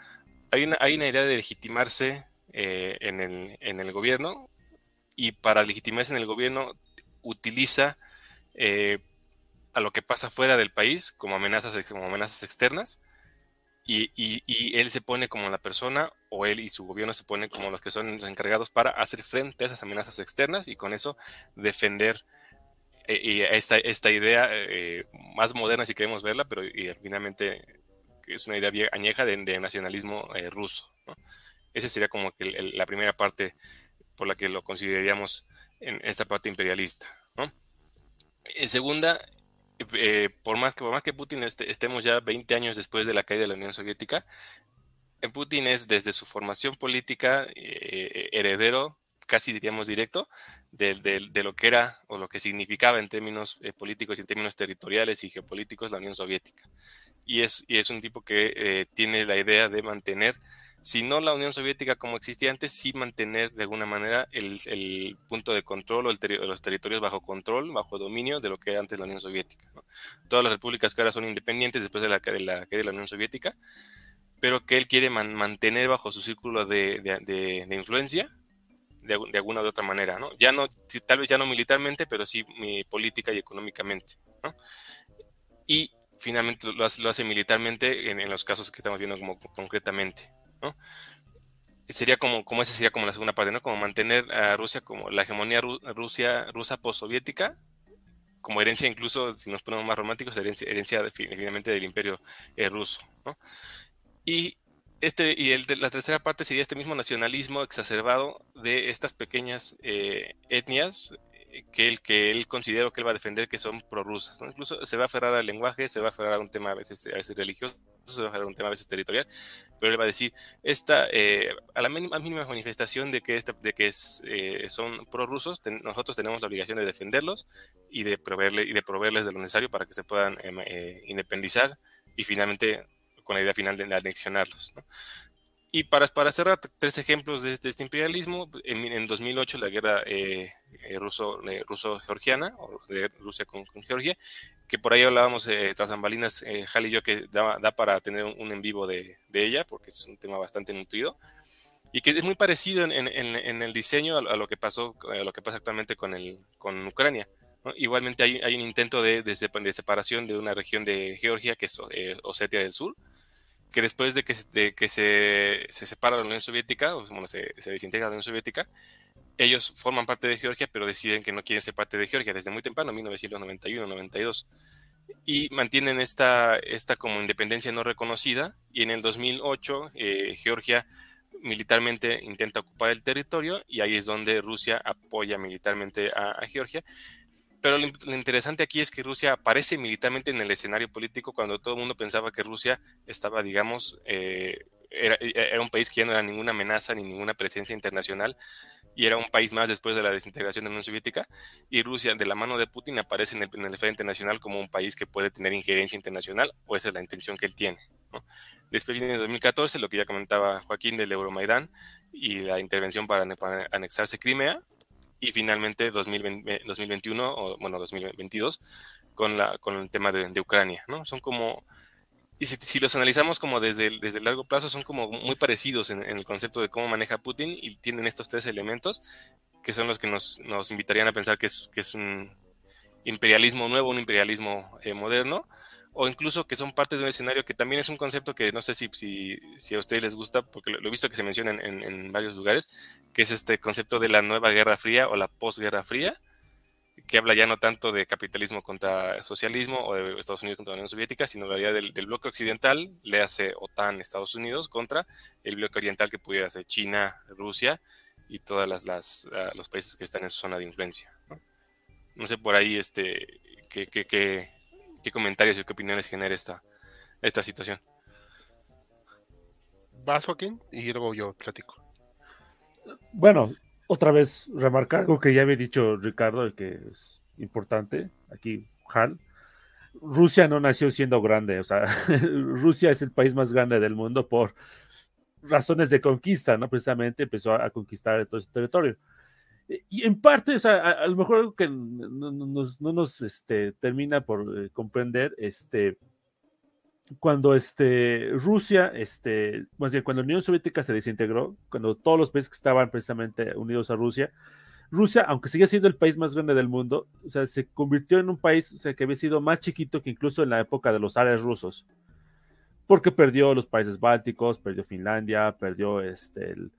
Hay una, hay una idea de legitimarse eh, en, el, en, el, gobierno y para legitimarse en el gobierno utiliza eh, a lo que pasa fuera del país como amenazas, como amenazas externas y, él se pone como la persona o él y su gobierno se ponen como los que son los encargados para hacer frente a esas amenazas externas y con eso defender eh, esta, esta idea eh, más moderna si queremos verla, pero y, finalmente es una idea añeja de, nacionalismo eh, ruso. Esa sería como que la primera parte por la que lo consideraríamos en esta parte imperialista. En segunda, eh, por, más que, Putin estemos ya 20 años después de la caída de la Unión Soviética, eh, Putin es desde su formación política eh, heredero, casi diríamos directo, de, lo que era o lo que significaba en términos políticos y en términos territoriales y geopolíticos la Unión Soviética. Y es, y es un tipo que tiene la idea de mantener si no la Unión Soviética como existía antes, sí mantener de alguna manera el, punto de control o los territorios bajo control, bajo dominio de lo que era antes la Unión Soviética. Todas las repúblicas que ahora son independientes después de la, caída de la Unión Soviética, pero que él quiere mantener bajo su círculo de, influencia de, alguna u otra manera, ¿no? Ya no, tal vez ya no militarmente, pero sí política y económicamente, Y finalmente lo hace, militarmente en, en, los casos que estamos viendo como concretamente. Sería como, como esa sería como la segunda parte, ¿no? Como mantener a Rusia como la hegemonía Rusia, rusa postsoviética, como herencia incluso, si nos ponemos más románticos, herencia, herencia definitivamente del imperio eh, ruso, Y este, y el la tercera parte sería este mismo nacionalismo exacerbado de estas pequeñas eh, etnias que él, que él considera que él va a defender que son prorrusas. ¿no? Incluso se va a aferrar al lenguaje, se va a aferrar a un tema a veces, a veces religioso, se va a aferrar a un tema a veces territorial, pero él va a decir, esta, eh, a la mínima, manifestación de que, esta, de que es, eh, son prorrusos, nosotros tenemos la obligación de defenderlos y de, proveerle, y de proveerles de lo necesario para que se puedan em, eh, independizar y finalmente con la idea final de anexionarlos. ¿no? Y para, para cerrar, tres ejemplos de, este imperialismo. En, 2008, la guerra eh, eh, ruso, eh, ruso-georgiana, o de Rusia con, Georgia, que por ahí hablábamos tras ambalinas, Hal y yo, que da, da para tener un, en vivo de, de, ella, porque es un tema bastante nutrido. Y que es muy parecido en, en, en el diseño a, lo que pasó, a lo que pasa actualmente con, el, con Ucrania. Igualmente hay, hay, un intento de, de, de, separación de una región de Georgia, que es Osetia del Sur, que después de que, que se, se, separa de la Unión Soviética, o bueno, se, se desintegra la Unión Soviética, ellos forman parte de Georgia, pero deciden que no quieren ser parte de Georgia desde muy temprano, 1991-92, y mantienen esta, esta como independencia no reconocida, y en el 2008 eh, Georgia militarmente intenta ocupar el territorio, y ahí es donde Rusia apoya militarmente a, a Georgia, pero lo, interesante aquí es que Rusia aparece militarmente en el escenario político cuando todo el mundo pensaba que Rusia estaba, digamos, eh, era, era, un país que ya no era ninguna amenaza ni ninguna presencia internacional y era un país más después de la desintegración de la Unión Soviética y Rusia de la mano de Putin aparece en el, en el Frente Nacional como un país que puede tener injerencia internacional o esa es la intención que él tiene. Después viene en 2014 lo que ya comentaba Joaquín del Euromaidán y la intervención para anexarse Crimea y finalmente 2021 o bueno 2022 con la con el tema de, Ucrania no son como y si, los analizamos como desde el, desde largo plazo son como muy parecidos en, el concepto de cómo maneja Putin y tienen estos tres elementos que son los que nos, nos invitarían a pensar que es, que es un imperialismo nuevo un imperialismo eh, moderno o incluso que son parte de un escenario que también es un concepto que no sé si, si, si a ustedes les gusta, porque lo, he visto que se menciona en, varios lugares, que es este concepto de la nueva Guerra Fría o la posguerra fría, que habla ya no tanto de capitalismo contra socialismo o de Estados Unidos contra la Unión Soviética, sino la idea del, bloque occidental, le hace OTAN, Estados Unidos, contra el bloque oriental que pudiera ser China, Rusia y todos las, ah, los países que están en su zona de influencia. No, sé por ahí este, qué, qué comentarios y qué opiniones genera esta, esta situación. Vas, Joaquín, y luego yo platico. Bueno, otra vez remarcar algo que ya había dicho Ricardo, y que es importante, aquí Han. Rusia no nació siendo grande, o sea, Rusia es el país más grande del mundo por razones de conquista, ¿no? Precisamente empezó a, conquistar todo ese territorio. Y en parte, o sea, a, lo mejor algo que no, nos, no nos este, termina por eh, comprender, este, cuando este, Rusia, este, más bien cuando la Unión Soviética se desintegró, cuando todos los países que estaban precisamente unidos a Rusia, Rusia, aunque sigue siendo el país más grande del mundo, o sea, se convirtió en un país que había sido más chiquito que incluso en la época de los zares rusos. porque perdió los países bálticos, perdió Finlandia, perdió este, el,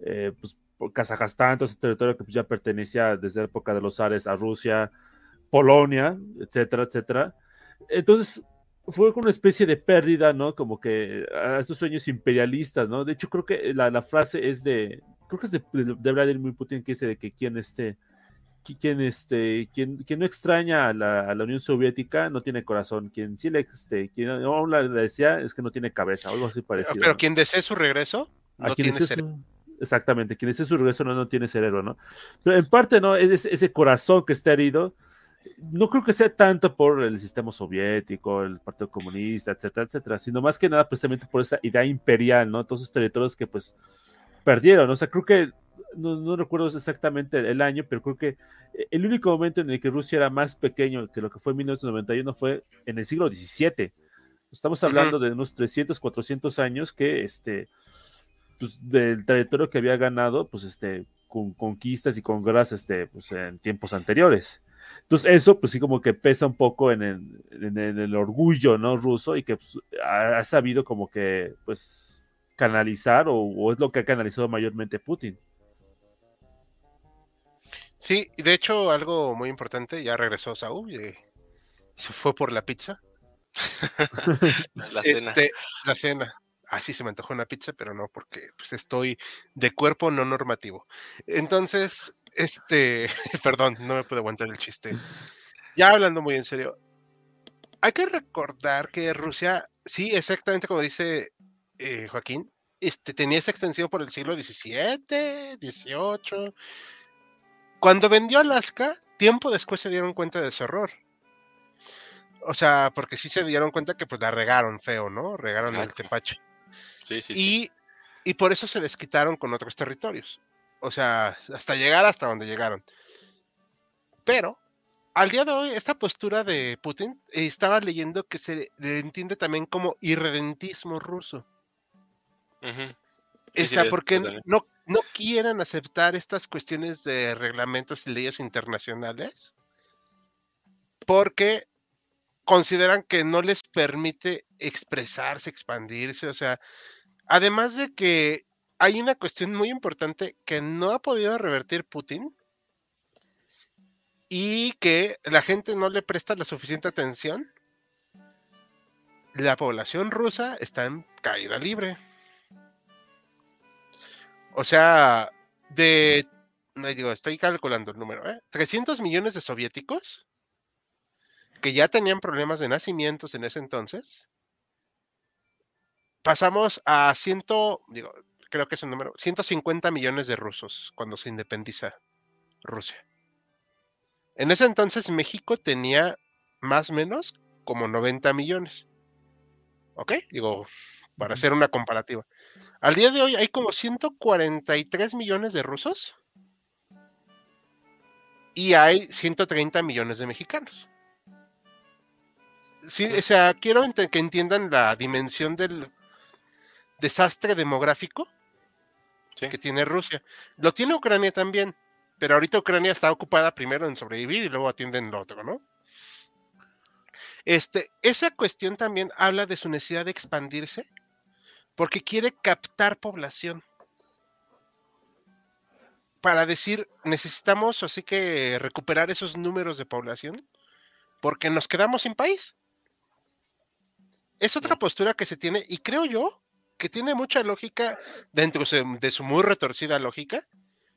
eh, pues, Kazajstán, todo ese territorio que pues, ya pertenecía desde la época de los zares a Rusia, Polonia, etcétera, etcétera. Entonces, fue una especie de pérdida, ¿no? Como que a estos sueños imperialistas, ¿no? De hecho, creo que la, la frase es de, creo que es de, de, Vladimir Putin que dice de que quien este, quien este, quien, quien no extraña a la, a la, Unión Soviética no tiene corazón, quien sí le, este, quien aún la decía es que no tiene cabeza, algo así parecido. Pero quien desee su regreso, no a quien tiene cerebro. Exactamente, quien desee su regreso no, no tiene cerebro, ¿no? Pero en parte, ¿no? Es ese corazón que está herido, no creo que sea tanto por el sistema soviético, el Partido Comunista, etcétera, etcétera, sino más que nada precisamente por esa idea imperial, ¿no? Todos esos territorios que pues perdieron, o sea, creo que, no, no, recuerdo exactamente el año, pero creo que el único momento en el que Rusia era más pequeño que lo que fue en 1991 fue en el siglo XVII. Estamos hablando uh -huh. de unos 300, 400 años que, este, pues, del territorio que había ganado, pues, este, con conquistas y con guerras, este, pues, en tiempos anteriores. Entonces eso pues sí como que pesa un poco en el, en el, en el orgullo no ruso y que pues, ha, ha, sabido como que pues canalizar o, o, es lo que ha canalizado mayormente Putin. Sí, de hecho algo muy importante, ya regresó Saúl y se fue por la pizza. la cena. Este, la cena. Ah, sí, se me antojó una pizza, pero no, porque pues, estoy de cuerpo no normativo. Entonces, este, perdón, no me puedo aguantar el chiste. Ya hablando muy en serio, hay que recordar que Rusia, sí, exactamente como dice eh, Joaquín, este, tenía esa extensión por el siglo XVII, XVIII. Cuando vendió Alaska, tiempo después se dieron cuenta de su error. O sea, porque sí se dieron cuenta que pues la regaron feo, ¿no? Regaron el tepache. Sí, sí, y, sí. y por eso se desquitaron con otros territorios. O sea, hasta llegar hasta donde llegaron. Pero, al día de hoy, esta postura de Putin, eh, estaba leyendo que se le entiende también como irredentismo ruso. Uh -huh. Sí, porque no, no quieren aceptar estas cuestiones de reglamentos y leyes internacionales porque consideran que no les permite expresarse, expandirse, o sea, además de que hay una cuestión muy importante que no ha podido revertir Putin y que la gente no le presta la suficiente atención. La población rusa está en caída libre. O sea, de, digo, estoy calculando el número, ¿eh? 300 millones de soviéticos que ya tenían problemas de nacimientos en ese entonces. Pasamos a ciento, digo, creo que es un número, 150 millones de rusos cuando se independiza Rusia. En ese entonces México tenía más o menos como 90 millones. ¿Ok? Digo, para hacer una comparativa. Al día de hoy hay como 143 millones de rusos y hay 130 millones de mexicanos. Sí, o sea, quiero que entiendan la dimensión del desastre demográfico sí. que tiene Rusia. Lo tiene Ucrania también, pero ahorita Ucrania está ocupada primero en sobrevivir y luego atienden lo otro, ¿no? Este, esa cuestión también habla de su necesidad de expandirse porque quiere captar población. Para decir, necesitamos así que recuperar esos números de población porque nos quedamos sin país. Es otra postura que se tiene y creo yo que tiene mucha lógica dentro de su muy retorcida lógica,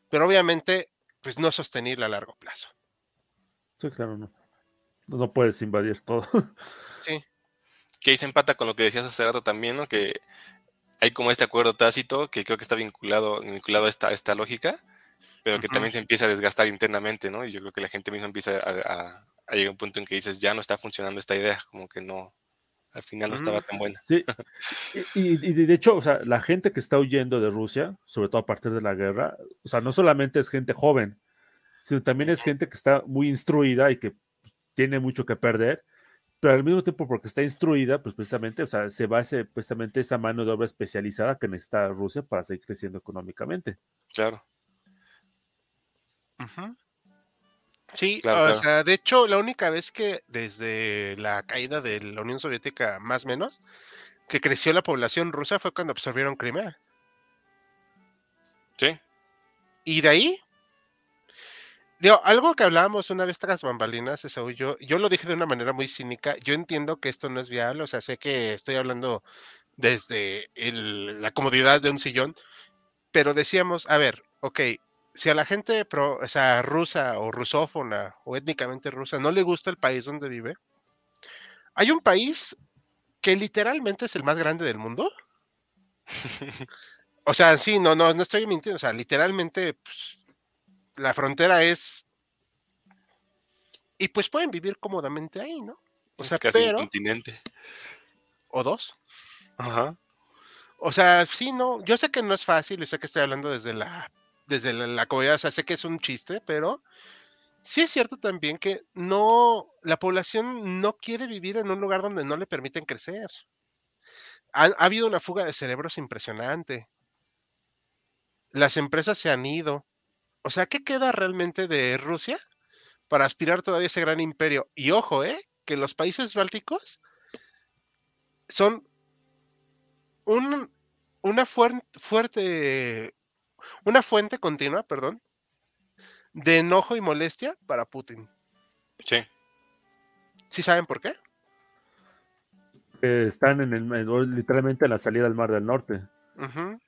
pero obviamente pues no sostenible a largo plazo. Sí, claro, no. No puedes invadir todo. Sí. Que ahí se empata con lo que decías hace rato también, ¿no? Que hay como este acuerdo tácito que creo que está vinculado, vinculado a, esta, a esta lógica, pero que uh -huh. también se empieza a desgastar internamente, ¿no? Y yo creo que la gente misma empieza a, a, a llegar a un punto en que dices, ya no está funcionando esta idea, como que no, al final no estaba tan buena. Sí, y, y, de hecho, o sea, la gente que está huyendo de Rusia, sobre todo a partir de la guerra, o sea, no solamente es gente joven, sino también es gente que está muy instruida y que tiene mucho que perder, pero al mismo tiempo porque está instruida, pues precisamente, o sea, se va ese, precisamente esa mano de obra especializada que necesita Rusia para seguir creciendo económicamente. Claro. Uh -huh. Sí, claro, o claro. sea, de hecho, la única vez que desde la caída de la Unión Soviética, más o menos, que creció la población rusa fue cuando absorbieron Crimea. Sí. Y de ahí, digo, algo que hablábamos una vez tras bambalinas, eso, yo, yo lo dije de una manera muy cínica. Yo entiendo que esto no es viable, o sea, sé que estoy hablando desde la comodidad de un sillón, pero decíamos, a ver, ok, si a la gente pro, o sea, rusa o rusófona o étnicamente rusa no le gusta el país donde vive, hay un país que literalmente es el más grande del mundo. o sea, sí, no, no, no estoy mintiendo, o sea, literalmente pues, la frontera es y pues pueden vivir cómodamente ahí, ¿no? O sea, casi un continente. O dos. Ajá. O sea, sí, no, yo sé que no es fácil, y sé que estoy hablando desde la desde la, la comodidad, o sé que es un chiste, pero sí es cierto también que no, la población no quiere vivir en un lugar donde no le permiten crecer. Ha, ha habido una fuga de cerebros impresionante. Las empresas se han ido. O sea, ¿qué queda realmente de Rusia para aspirar todavía a ese gran imperio? Y ojo, ¿eh? Que los países bálticos son un, una fuerte, una fuente continua, perdón, de enojo y molestia para Putin. Sí. ¿Sí saben por qué? Eh, están en el, literalmente en la salida del Mar del Norte. Ujú.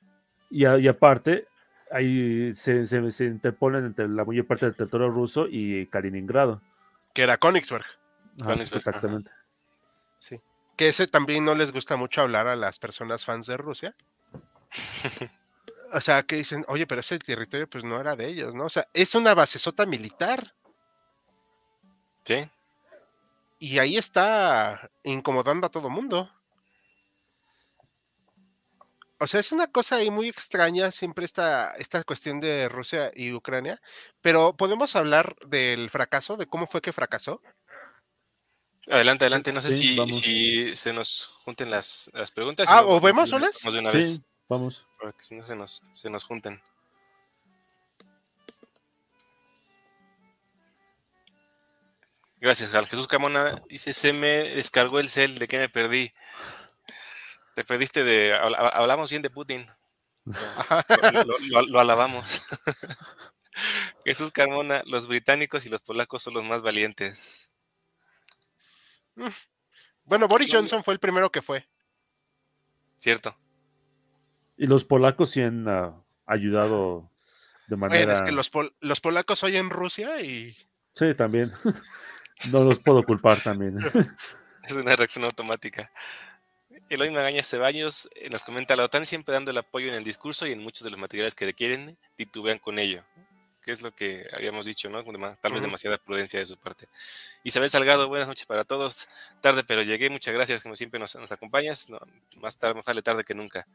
Y, a- y aparte, ahí se, se, se interponen entre la mayor parte del territorio ruso y Kaliningrado. Que era Königsberg. Ajá. exactamente. Sí. Que ese también no les gusta mucho hablar a las personas fans de Rusia. O sea, que dicen, oye, pero ese territorio pues no era de ellos, ¿no? O sea, es una basesota militar. Sí. Y ahí está incomodando a todo mundo. O sea, es una cosa ahí muy extraña siempre esta, esta cuestión de Rusia y Ucrania. Pero podemos hablar del fracaso, de cómo fue que fracasó. Adelante, adelante. No sé Sí, si, si se nos junten las, las preguntas. Ah, ¿o vemos vamos unas? de una vez, Sí, vamos. Para que si no se nos, se nos junten. Gracias, al Jesús Camona. Dice, se me descargó el cel, ¿de qué me perdí? Te perdiste de... habla- Hablamos bien de Putin. Lo, lo- lo- lo alabamos. Jesús Carmona, los británicos y los polacos son los más valientes. Bueno, Boris Johnson fue el primero que fue. ¿Cierto? Y los polacos sí han ah, ayudado de manera. es que los, pol- los polacos hoy en Rusia y Sí, también. no los puedo culpar también. Es una reacción automática. Eloy Magaña Ceballos eh, nos comenta, la OTAN siempre dando el apoyo en el discurso y en muchos de los materiales que requieren, titubean con ello. Que es lo que habíamos dicho, ¿no? Tal vez demasiada prudencia de su parte. Isabel Salgado, buenas noches para todos. Tarde, pero llegué. Muchas gracias, como siempre nos, nos acompañas. No, más tarde, más vale tarde que nunca.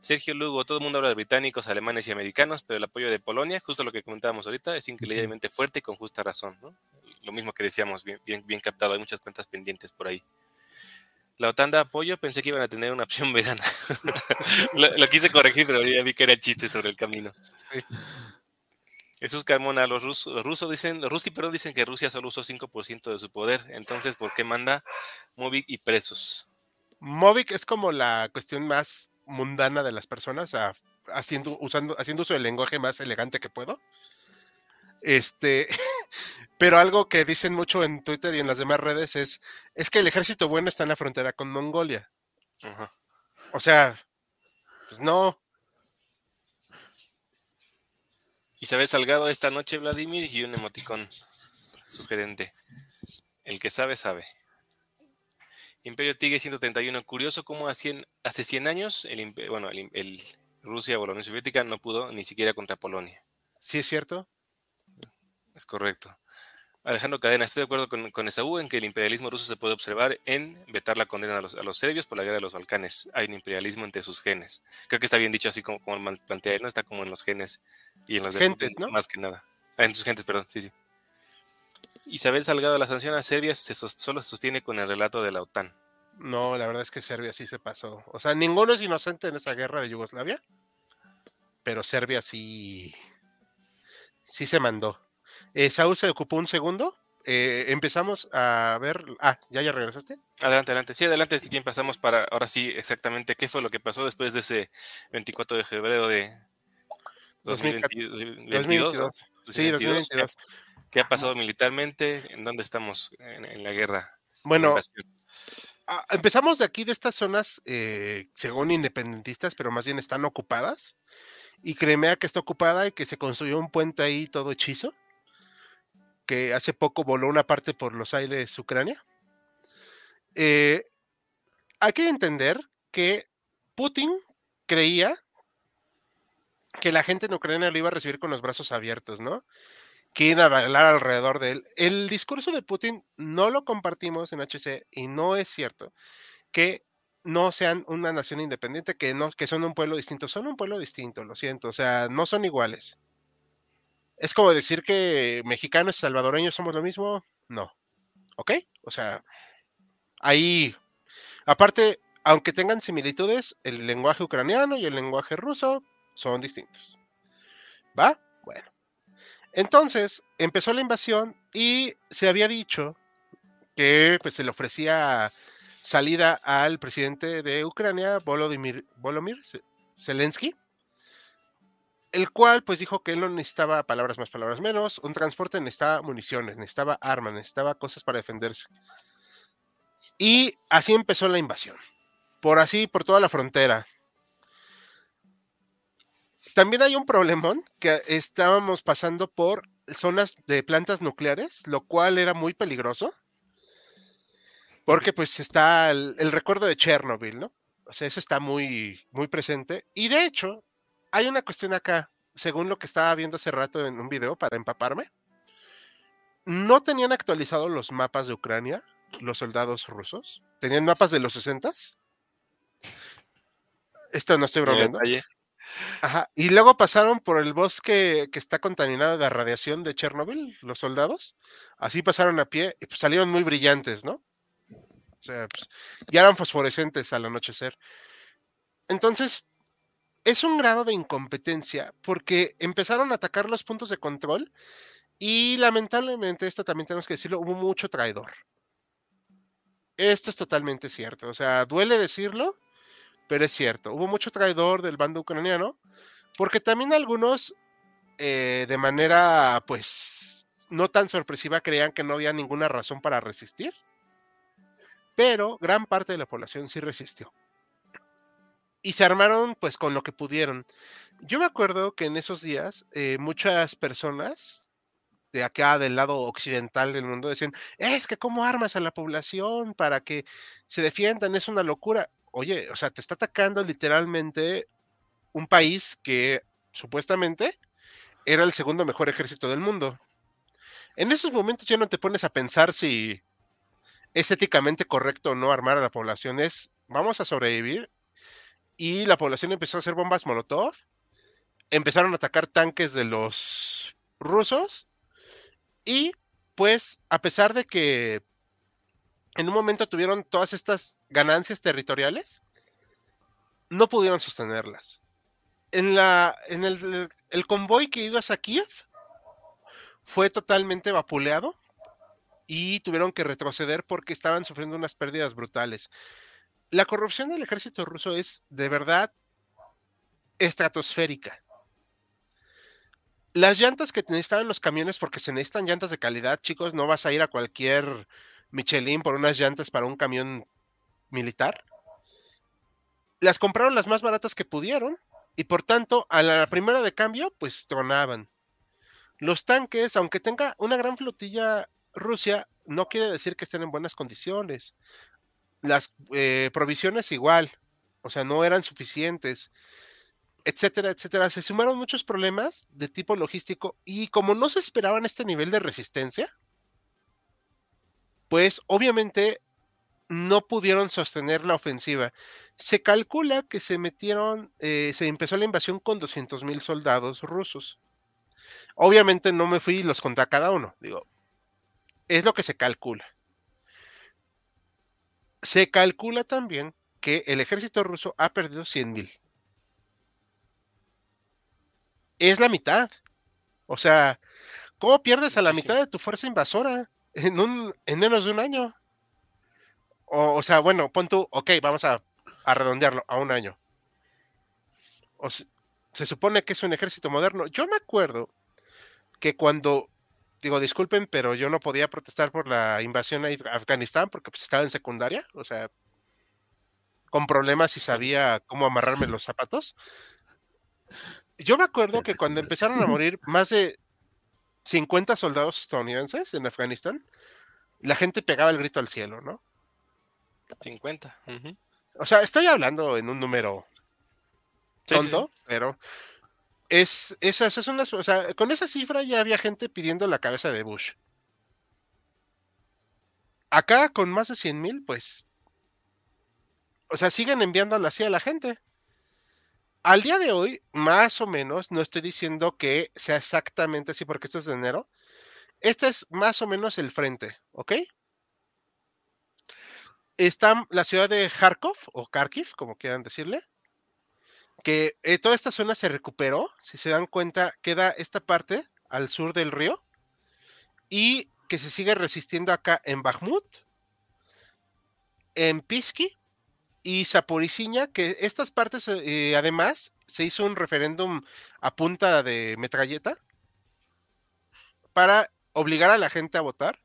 Sergio Lugo, todo el mundo habla de británicos, alemanes y americanos, pero el apoyo de Polonia, justo lo que comentábamos ahorita, es increíblemente fuerte y con justa razón, ¿no? Lo mismo que decíamos, bien, bien, bien captado, hay muchas cuentas pendientes por ahí. La OTAN da apoyo, pensé que iban a tener una opción vegana. lo, lo quise corregir, pero ya vi que era el chiste sobre el camino. Sí. Jesús Carmona, los rusos, dicen, los ruski, perdón, dicen que Rusia solo usó 5% de su poder, entonces, ¿por qué manda Movic y presos? Movic es como la cuestión más mundana de las personas, a- haciendo, usando, haciendo uso del lenguaje más elegante que puedo. Este, pero algo que dicen mucho en Twitter y en las demás redes es, es que el ejército bueno está en la frontera con Mongolia. O sea, pues no. Isabel Salgado esta noche, Vladimir, y un emoticón sugerente. El que sabe, sabe. Imperio Tigre 131. Curioso cómo hace 100 hace 100 años el, bueno, el, Rusia o la Unión Soviética no pudo ni siquiera contra Polonia. Sí es cierto. Es correcto. Alejandro Cadena, estoy de acuerdo con, con Esaú en que el imperialismo ruso se puede observar en vetar la condena a los, a los serbios por la guerra de los Balcanes. Hay un imperialismo entre sus genes. Creo que está bien dicho así como, como plantea él, ¿no? Está como en los genes y en los de Gentes, ¿no? más que nada. Ah, en tus gentes, perdón, sí, sí. Isabel Salgado, la sanción a Serbia se solo se sostiene con el relato de la OTAN. No, la verdad es que Serbia sí se pasó. O sea, ninguno es inocente en esa guerra de Yugoslavia. Pero Serbia sí. Sí se mandó. Eh, Saúl se ocupó un segundo eh, empezamos a ver. Ah, ¿ya ya regresaste? Adelante, adelante. Sí, adelante. Si bien pasamos para ahora sí exactamente qué fue lo que pasó después de ese 24 de febrero de 2022. Sí, 2022. ¿Qué ha pasado militarmente? ¿En dónde estamos en, la guerra? Bueno, empezamos de aquí, de estas zonas, eh, según independentistas, pero más bien están ocupadas. Y Crimea que está ocupada y que se construyó un puente ahí todo hechizo, que hace poco voló una parte por los aires Ucrania. Eh, hay que entender que Putin creía que la gente en Ucrania lo iba a recibir con los brazos abiertos, ¿no? Que iba a bailar alrededor de él. El discurso de Putin no lo compartimos en HC y no es cierto que no sean una nación independiente, que no, que son un pueblo distinto. Son un pueblo distinto, lo siento. O sea, no son iguales. Es como decir que mexicanos y salvadoreños somos lo mismo. No. ¿Ok? O sea, ahí. Aparte, aunque tengan similitudes, el lenguaje ucraniano y el lenguaje ruso son distintos. ¿Va? Bueno. Entonces, empezó la invasión y se había dicho que pues, se le ofrecía salida al presidente de Ucrania, Volodymyr, Volodymyr Zelensky, el cual pues dijo que él no necesitaba palabras más, palabras menos, un transporte necesitaba municiones, necesitaba armas, necesitaba cosas para defenderse. Y así empezó la invasión, por así, por toda la frontera. También hay un problemón que estábamos pasando por zonas de plantas nucleares, lo cual era muy peligroso. Porque pues está el, recuerdo de Chernobyl, ¿no? O sea, eso está muy, muy presente. Y de hecho, hay una cuestión acá, según lo que estaba viendo hace rato en un video para empaparme. No tenían actualizados los mapas de Ucrania, los soldados rusos. Tenían mapas de los 60 Esto no estoy bromeando. Ajá. Y luego pasaron por el bosque que está contaminado de radiación de Chernobyl, los soldados. Así pasaron a pie y pues salieron muy brillantes, ¿no? O sea, pues, ya eran fosforescentes al anochecer. Entonces, es un grado de incompetencia porque empezaron a atacar los puntos de control y lamentablemente, esto también tenemos que decirlo, hubo mucho traidor. Esto es totalmente cierto. O sea, duele decirlo, pero es cierto, hubo mucho traidor del bando ucraniano, porque también algunos, eh, de manera, pues, no tan sorpresiva, creían que no había ninguna razón para resistir, pero gran parte de la población sí resistió. Y se armaron, pues, con lo que pudieron. Yo me acuerdo que en esos días eh, muchas personas de acá del lado occidental del mundo decían, es que cómo armas a la población para que se defiendan, es una locura oye, o sea, te está atacando literalmente un país que supuestamente era el segundo mejor ejército del mundo. En esos momentos ya no te pones a pensar si es éticamente correcto o no armar a la población, es vamos a sobrevivir. Y la población empezó a hacer bombas Molotov, empezaron a atacar tanques de los rusos y pues a pesar de que en un momento tuvieron todas estas ganancias territoriales, no pudieron sostenerlas. En, la, en el, el convoy que iba a Kiev fue totalmente vapuleado y tuvieron que retroceder porque estaban sufriendo unas pérdidas brutales. La corrupción del ejército ruso es de verdad estratosférica. Las llantas que necesitaban los camiones, porque se necesitan llantas de calidad, chicos, no vas a ir a cualquier Michelin por unas llantas para un camión militar. Las compraron las más baratas que pudieron y por tanto a la primera de cambio pues tronaban. Los tanques, aunque tenga una gran flotilla Rusia, no quiere decir que estén en buenas condiciones. Las eh, provisiones igual, o sea, no eran suficientes, etcétera, etcétera. Se sumaron muchos problemas de tipo logístico y como no se esperaban este nivel de resistencia, pues obviamente no pudieron sostener la ofensiva. Se calcula que se metieron, eh, se empezó la invasión con 200 mil soldados rusos. Obviamente no me fui y los conté a cada uno, digo, es lo que se calcula. Se calcula también que el ejército ruso ha perdido 100 mil. Es la mitad. O sea, ¿cómo pierdes a la mitad de tu fuerza invasora? en, un, en menos de un año. O, sea, bueno, pon tú, ok, vamos a, redondearlo a un año. se supone que es un ejército moderno. Yo me acuerdo que cuando, digo, disculpen, pero yo no podía protestar por la invasión a Afganistán porque pues estaba en secundaria, o sea, con problemas y sabía cómo amarrarme los zapatos. Yo me acuerdo que cuando empezaron a morir más de 50 soldados estadounidenses en Afganistán, la gente pegaba el grito al cielo, ¿no? 50. O sea, estoy hablando en un número tonto, pero es, esas son las, o sea, con esa cifra ya había gente pidiendo la cabeza de Bush. Acá con más de 100 mil, pues, o sea, siguen enviándola así a la gente. Al día de hoy, más o menos, no estoy diciendo que sea exactamente así porque esto es de enero. Este es más o menos el frente, ¿ok? Está la ciudad de Kharkov o Kharkiv, como quieran decirle, que eh, toda esta zona se recuperó. Si se dan cuenta, queda esta parte al sur del río y que se sigue resistiendo acá en Bakhmut, en Pisky y Zaporizhia, que estas partes eh, además se hizo un referéndum a punta de metralleta para obligar a la gente a votar.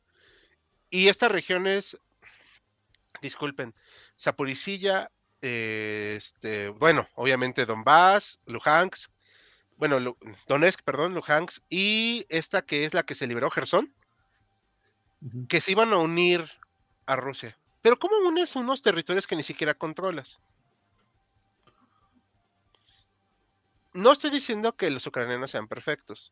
Y estas regiones, disculpen, Zaporizhia, eh, este, bueno, obviamente Donbass, Luhansk, bueno, Donetsk, perdón, Luhansk, y esta que es la que se liberó, Gerson, que se iban a unir a Rusia. Pero ¿cómo unes unos territorios que ni siquiera controlas? No estoy diciendo que los ucranianos sean perfectos.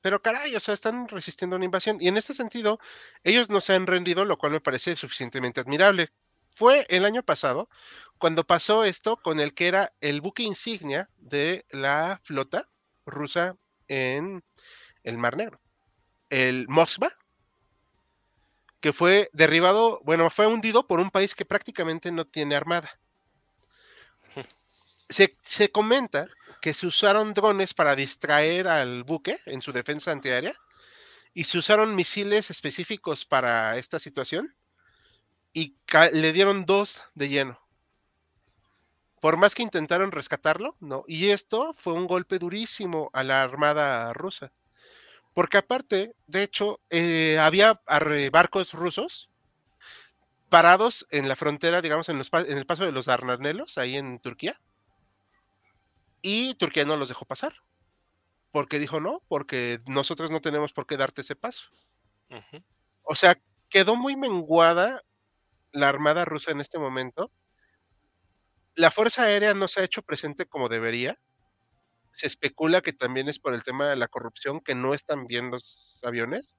Pero caray, o sea, están resistiendo una invasión. Y en este sentido, ellos no se han rendido, lo cual me parece suficientemente admirable. Fue el año pasado cuando pasó esto con el que era el buque insignia de la flota rusa en el Mar Negro. El Moskva, que fue derribado, bueno, fue hundido por un país que prácticamente no tiene armada. Se, comenta que se usaron drones para distraer al buque en su defensa antiaérea y se usaron misiles específicos para esta situación y le dieron dos de lleno. Por más que intentaron rescatarlo, no. Y esto fue un golpe durísimo a la armada rusa. Porque aparte, de hecho, eh, había barcos rusos parados en la frontera, digamos, en, el paso de los Dardanelos, ahí en Turquía. Y Turquía no los dejó pasar. Porque dijo no, porque nosotros no tenemos por qué darte ese paso. O sea, quedó muy menguada la armada rusa en este momento. La Fuerza Aérea no se ha hecho presente como debería se especula que también es por el tema de la corrupción, que no están bien los aviones.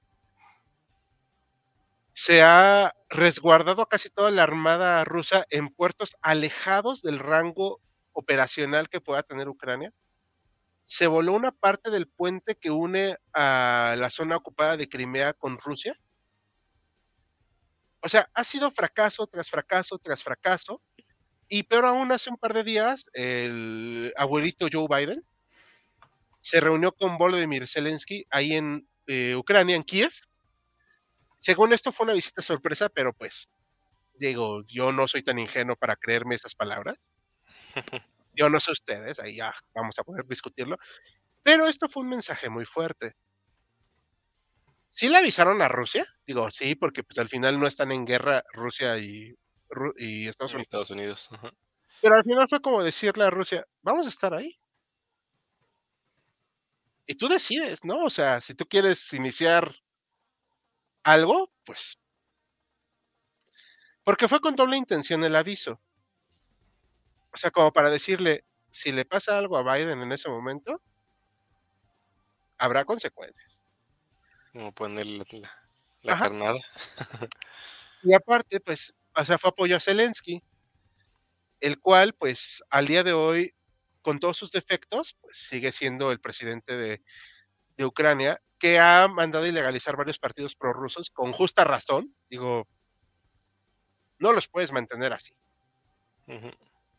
Se ha resguardado casi toda la armada rusa en puertos alejados del rango operacional que pueda tener Ucrania. Se voló una parte del puente que une a la zona ocupada de Crimea con Rusia. O sea, ha sido fracaso tras fracaso tras fracaso. Y peor aún, hace un par de días, el abuelito Joe Biden se reunió con Volodymyr Zelensky ahí en eh, Ucrania, en Kiev. Según esto fue una visita sorpresa, pero pues, digo, yo no soy tan ingenuo para creerme esas palabras. Yo no sé ustedes, ahí ya vamos a poder discutirlo. Pero esto fue un mensaje muy fuerte. ¿Sí le avisaron a Rusia? Digo, sí, porque pues al final no están en guerra Rusia y, Estados Unidos. Estados Unidos. Pero al final fue como decirle a Rusia, vamos a estar ahí y tú decides, ¿no? O sea, si tú quieres iniciar algo, pues... Porque fue con doble intención el aviso. O sea, como para decirle, si le pasa algo a Biden en ese momento, habrá consecuencias. Como ponerle la, carnada. y aparte, pues, o sea, fue apoyo a Zelensky, el cual, pues, al día de hoy con todos sus defectos, pues sigue siendo el presidente de, Ucrania, que ha mandado ilegalizar varios partidos prorrusos con justa razón. Digo, no los puedes mantener así.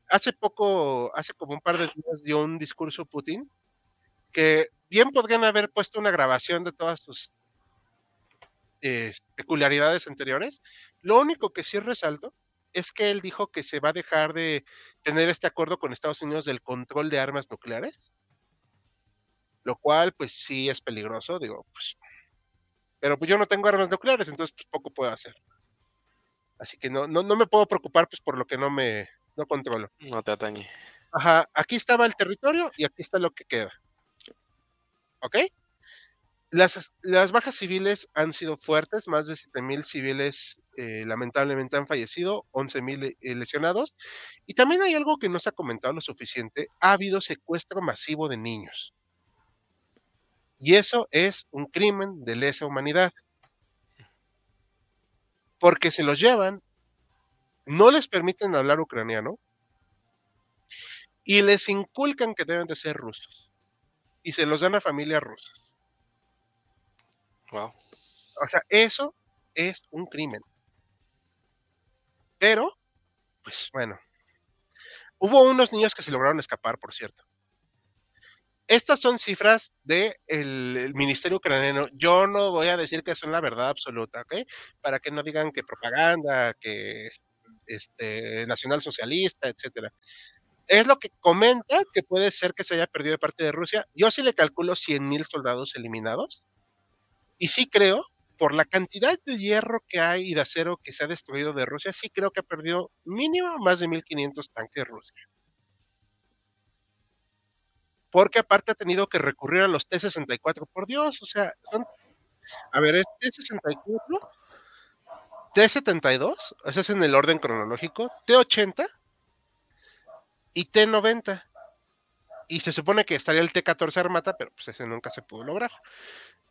Hace poco, hace como un par de días dio un discurso Putin que bien podrían haber puesto una grabación de todas sus eh, peculiaridades anteriores. Lo único que sí resalto es que él dijo que se va a dejar de tener este acuerdo con Estados Unidos del control de armas nucleares, lo cual pues sí es peligroso, digo, pues, pero pues yo no tengo armas nucleares, entonces pues poco puedo hacer. Así que no, no, no me puedo preocupar pues por lo que no me no controlo. No te atañe. Ajá, aquí estaba el territorio y aquí está lo que queda. ¿Ok? Las, bajas civiles han sido fuertes, más de 7.000 civiles eh, lamentablemente han fallecido, 11.000 eh, lesionados. Y también hay algo que no se ha comentado lo suficiente, ha habido secuestro masivo de niños. Y eso es un crimen de lesa humanidad. Porque se los llevan, no les permiten hablar ucraniano y les inculcan que deben de ser rusos. Y se los dan a familias rusas. Wow. O sea, eso es un crimen. Pero, pues bueno, hubo unos niños que se lograron escapar, por cierto. Estas son cifras del el Ministerio Ucraniano. Yo no voy a decir que son la verdad absoluta, ¿ok? Para que no digan que propaganda, que este nacionalsocialista, etcétera. Es lo que comenta que puede ser que se haya perdido de parte de Rusia. Yo sí le calculo 100 mil soldados eliminados. Y sí creo por la cantidad de hierro que hay y de acero que se ha destruido de Rusia, sí creo que ha perdido mínimo más de 1500 tanques Rusia. Porque aparte ha tenido que recurrir a los T-64, por Dios, o sea, son, a ver, es T-64, T-72, ese es en el orden cronológico, T-80 y T-90. Y se supone que estaría el T-14 Armata, pero pues ese nunca se pudo lograr.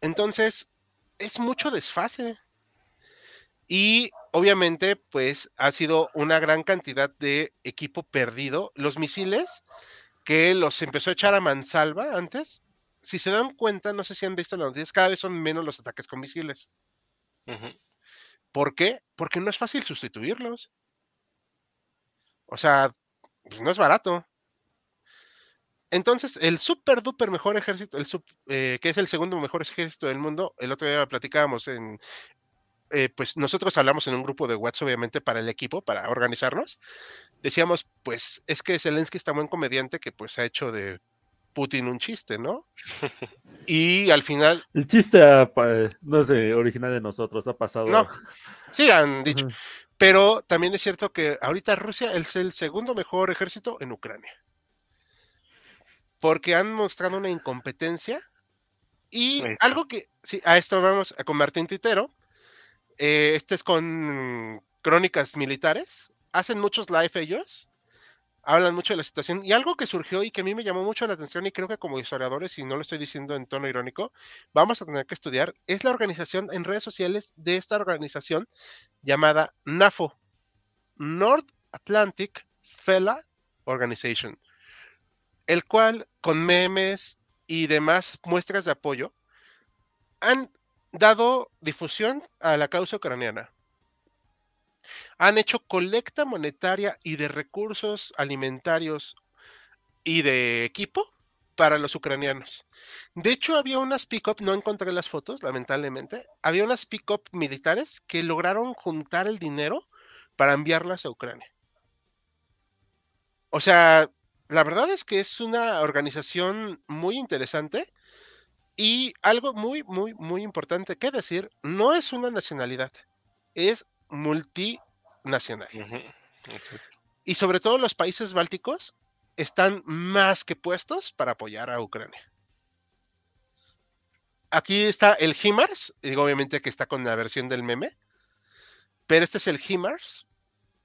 Entonces, es mucho desfase. Y obviamente, pues ha sido una gran cantidad de equipo perdido. Los misiles que los empezó a echar a mansalva antes, si se dan cuenta, no sé si han visto las noticias, cada vez son menos los ataques con misiles. ¿Por qué? Porque no es fácil sustituirlos. O sea, pues no es barato. Entonces, el super duper mejor ejército, el eh, que es el segundo mejor ejército del mundo, el otro día platicábamos en, eh, pues nosotros hablamos en un grupo de WhatsApp, obviamente, para el equipo, para organizarnos. Decíamos, pues es que Zelensky está buen comediante que pues ha hecho de Putin un chiste, ¿no? Y al final... El chiste no sé, original de nosotros, ha pasado... No, sí, han dicho. Pero también es cierto que ahorita Rusia es el segundo mejor ejército en Ucrania porque han mostrado una incompetencia y algo que, sí, a esto vamos a con Martín Titero, eh, este es con crónicas militares, hacen muchos live ellos, hablan mucho de la situación y algo que surgió y que a mí me llamó mucho la atención y creo que como historiadores, y no lo estoy diciendo en tono irónico, vamos a tener que estudiar, es la organización en redes sociales de esta organización llamada NAFO, North Atlantic Fella Organization el cual con memes y demás muestras de apoyo han dado difusión a la causa ucraniana. Han hecho colecta monetaria y de recursos alimentarios y de equipo para los ucranianos. De hecho, había unas pick-up, no encontré las fotos, lamentablemente, había unas pick-up militares que lograron juntar el dinero para enviarlas a Ucrania. O sea, la verdad es que es una organización muy interesante y algo muy, muy, muy importante que decir, no es una nacionalidad, es multinacional. Y sobre todo los países bálticos están más que puestos para apoyar a Ucrania. Aquí está el HIMARS, digo obviamente que está con la versión del meme, pero este es el HIMARS.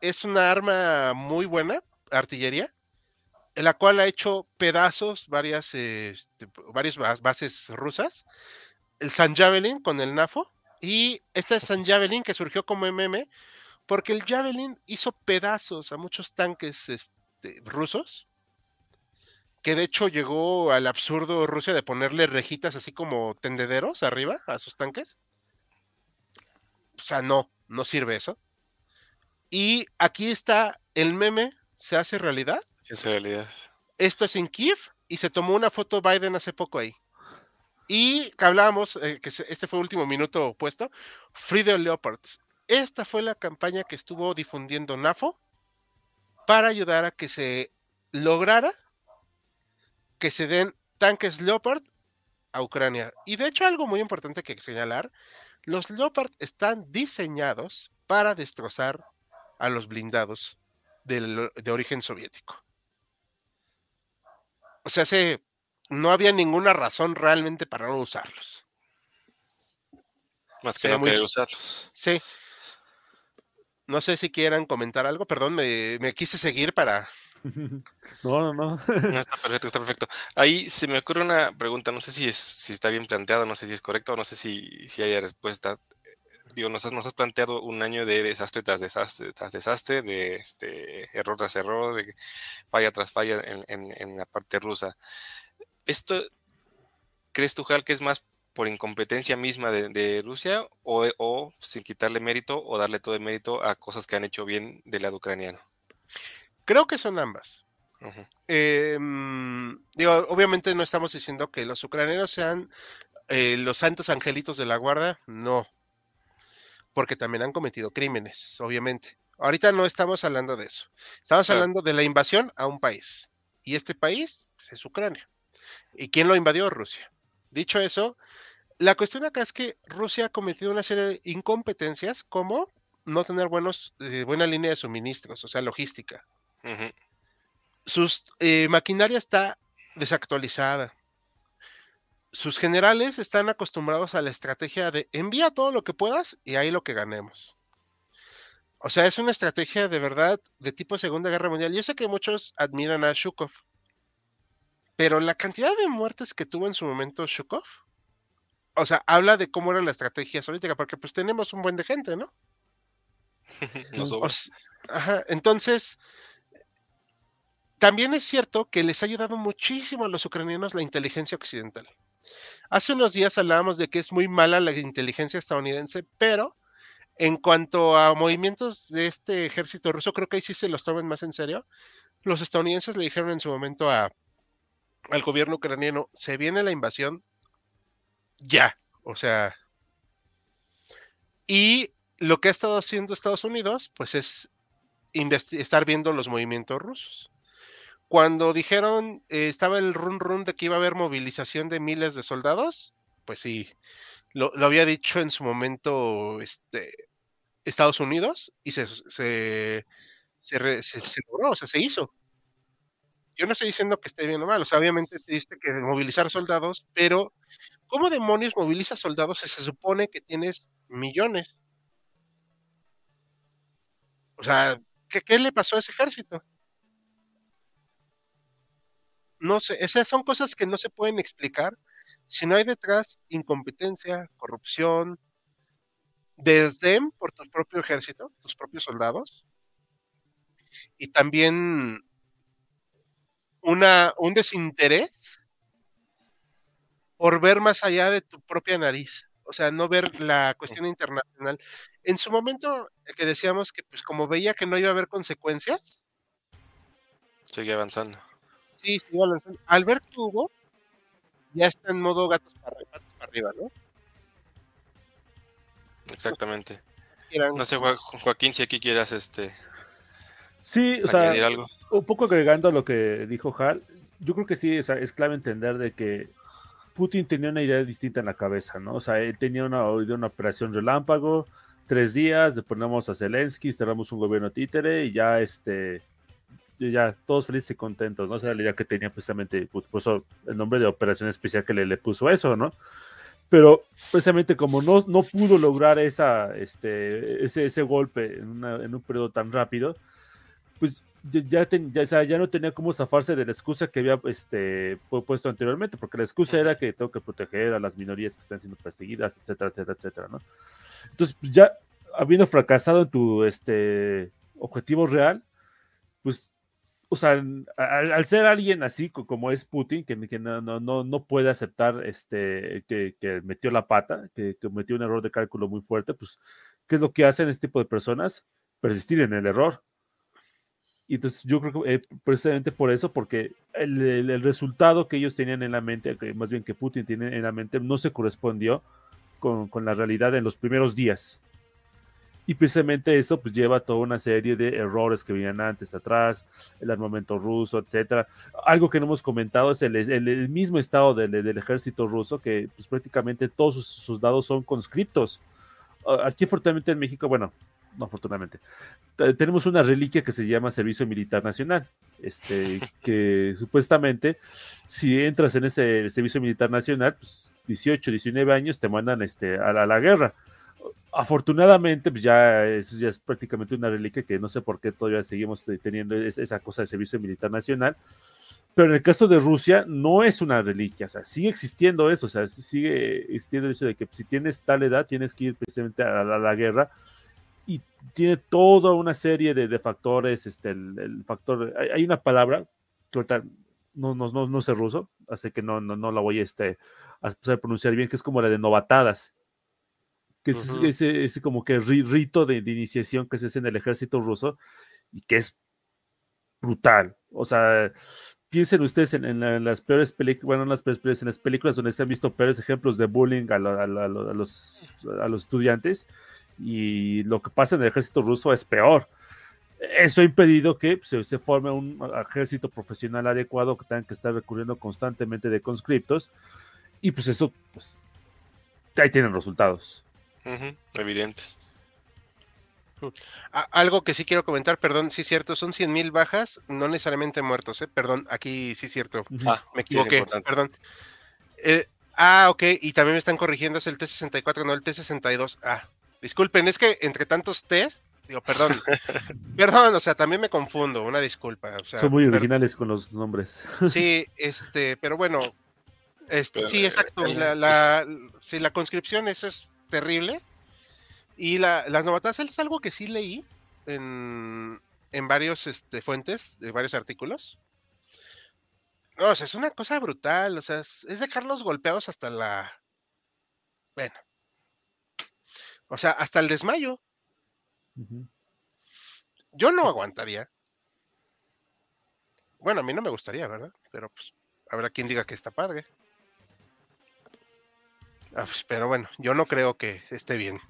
Es una arma muy buena, artillería, en la cual ha hecho pedazos varias, este, varias bases rusas. El San Javelin con el NAFO. Y este San Javelin que surgió como MM porque el Javelin hizo pedazos a muchos tanques este, rusos. Que de hecho llegó al absurdo Rusia de ponerle rejitas así como tendederos arriba a sus tanques. O sea, no, no sirve eso. Y aquí está el meme, se hace realidad Esto es en Kiev y se tomó una foto Biden hace poco ahí. Y que hablábamos, eh, que este fue el último minuto puesto, Freedom Leopards. Esta fue la campaña que estuvo difundiendo NAFO para ayudar a que se lograra que se den tanques Leopard a Ucrania. Y de hecho algo muy importante que señalar, los Leopard están diseñados para destrozar a los blindados de origen soviético. O sea, se, no había ninguna razón realmente para no usarlos. Más que no querer usarlos. Sí. No sé si quieran comentar algo, perdón, me, me quise seguir para... No, no, no. Está perfecto, está perfecto. Ahí se me ocurre una pregunta, no sé si, es, si está bien planteado, no sé si es correcto, no sé si, si hay respuesta digo, nos has, nos has planteado un año de desastre tras desastre, tras desastre, de este error tras error, de falla tras falla en, en, la parte rusa. ¿Esto crees tú, Hal, que es más por incompetencia misma de, de Rusia o, o, sin quitarle mérito o darle todo el mérito a cosas que han hecho bien del lado ucraniano? Creo que son ambas. eh, digo, obviamente no estamos diciendo que los ucranianos sean eh, los santos angelitos de la guarda, no porque también han cometido crímenes, obviamente. Ahorita no estamos hablando de eso. Estamos hablando de la invasión a un país. Y este país pues, es Ucrania. ¿Y quién lo invadió? Rusia. Dicho eso, la cuestión acá es que Rusia ha cometido una serie de incompetencias como no tener buenos, eh, buena línea de suministros, o sea, logística. Sus eh, maquinaria está desactualizada sus generales están acostumbrados a la estrategia de envía todo lo que puedas y ahí lo que ganemos. O sea, es una estrategia de verdad de tipo Segunda Guerra Mundial. Yo sé que muchos admiran a Shukov, pero la cantidad de muertes que tuvo en su momento Shukov, o sea, habla de cómo era la estrategia soviética, porque pues tenemos un buen de gente, ¿no? ajá, entonces, también es cierto que les ha ayudado muchísimo a los ucranianos la inteligencia occidental. Hace unos días hablábamos de que es muy mala la inteligencia estadounidense, pero en cuanto a movimientos de este ejército ruso, creo que ahí sí se los toman más en serio. Los estadounidenses le dijeron en su momento al gobierno ucraniano, se viene la invasión ya, o sea, y lo que ha estado haciendo Estados Unidos, pues es estar viendo los movimientos rusos. Cuando dijeron, eh, estaba el run run de que iba a haber movilización de miles de soldados, pues sí, lo, había dicho en su momento este, Estados Unidos y se, se, logró, o sea, se hizo. Yo no estoy diciendo que esté bien o mal, o sea, obviamente dice que movilizar soldados, pero ¿cómo demonios movilizas soldados si se supone que tienes millones? O sea, ¿qué, qué le pasó a ese ejército? No sé, esas son cosas que no se pueden explicar si no hay detrás incompetencia, corrupción, desdén por tu propio ejército, tus propios soldados, y también una, un desinterés por ver más allá de tu propia nariz, o sea, no ver la cuestión internacional. En su momento que decíamos que pues como veía que no iba a haber consecuencias, sigue avanzando. Sí, sí, Al ver que hubo, ya está en modo gatos para, arriba, ¿no? Exactamente. No sé, Joaquín, si aquí quieras este. Sí, o sea, algo. un poco agregando a lo que dijo Hal, yo creo que sí es, es, clave entender de que Putin tenía una idea distinta en la cabeza, ¿no? O sea, él tenía una, una operación relámpago, tres días, le ponemos a Zelensky, cerramos un gobierno títere y ya este ya todos felices y contentos, ¿no? O sea, la idea que tenía precisamente, pues, puso el nombre de operación especial que le, le puso eso, ¿no? Pero precisamente como no, no pudo lograr esa, este, ese, ese golpe en, en un periodo tan rápido, pues ya, ya, ya, no tenía cómo zafarse de la excusa que había este, puesto anteriormente, porque la excusa era que tengo que proteger a las minorías que están siendo perseguidas, etcétera, etcétera, etcétera, ¿no? Entonces, pues, ya habiendo fracasado en tu este, objetivo real, pues o sea, al, ser alguien así como es Putin, que, no, no, no, puede aceptar este, que, metió la pata, que, metió un error de cálculo muy fuerte, pues, ¿qué es lo que hacen este tipo de personas? Persistir en el error. Y entonces yo creo que eh, precisamente por eso, porque el, resultado que ellos tenían en la mente, que más bien que Putin tiene en la mente, no se correspondió con, con la realidad en los primeros días. Y precisamente eso pues lleva a toda una serie de errores que venían antes, atrás, el armamento ruso, etcétera. Algo que no hemos comentado es el, el, mismo estado del, del, ejército ruso, que pues, prácticamente todos sus soldados son conscriptos. Aquí, afortunadamente, en México, bueno, no afortunadamente, tenemos una reliquia que se llama Servicio Militar Nacional, este, que supuestamente, si entras en ese Servicio Militar Nacional, pues 18, 19 años te mandan este, a la guerra afortunadamente, pues ya eso ya es prácticamente una reliquia que no sé por qué todavía seguimos teniendo esa cosa de servicio militar nacional. Pero en el caso de Rusia no es una reliquia, o sea, sigue existiendo eso, o sea, sigue existiendo el hecho de que si tienes tal edad tienes que ir precisamente a la, guerra y tiene toda una serie de, factores, este, el, factor, hay, una palabra que ahorita no, no, no, no sé ruso, así que no, no, no la voy este, a pronunciar bien, que es como la de novatadas que es ese, como que rito de, iniciación que se hace en el ejército ruso y que es brutal. O sea, piensen ustedes en, las peores películas, bueno, en las peores en las películas donde se han visto peores ejemplos de bullying a, los, a los estudiantes y lo que pasa en el ejército ruso es peor. Eso ha impedido que se, se, forme un ejército profesional adecuado que tengan que estar recurriendo constantemente de conscriptos y pues eso, pues ahí tienen resultados evidentes. algo que sí quiero comentar, perdón, sí es cierto, son 100.000 bajas, no necesariamente muertos, ¿eh? Perdón, aquí sí es cierto, ah, me equivoqué, perdón. Eh, ah, ok, y también me están corrigiendo, es el T64, no el T62. Ah, disculpen, es que entre tantos T's, digo, perdón, perdón, o sea, también me confundo, una disculpa. son muy originales con los nombres. Sí, este, pero bueno, este, sí, exacto, la, la, sí, la conscripción, eso es terrible. Y la, las novatadas es algo que sí leí en, en varios este, fuentes, de varios artículos. No, o sea, es una cosa brutal, o sea, es, dejarlos golpeados hasta la... Bueno. O sea, hasta el desmayo. Yo no aguantaría. Bueno, a mí no me gustaría, ¿verdad? Pero pues habrá quien diga que está padre. Ah, pues, pero bueno, yo no creo que esté bien.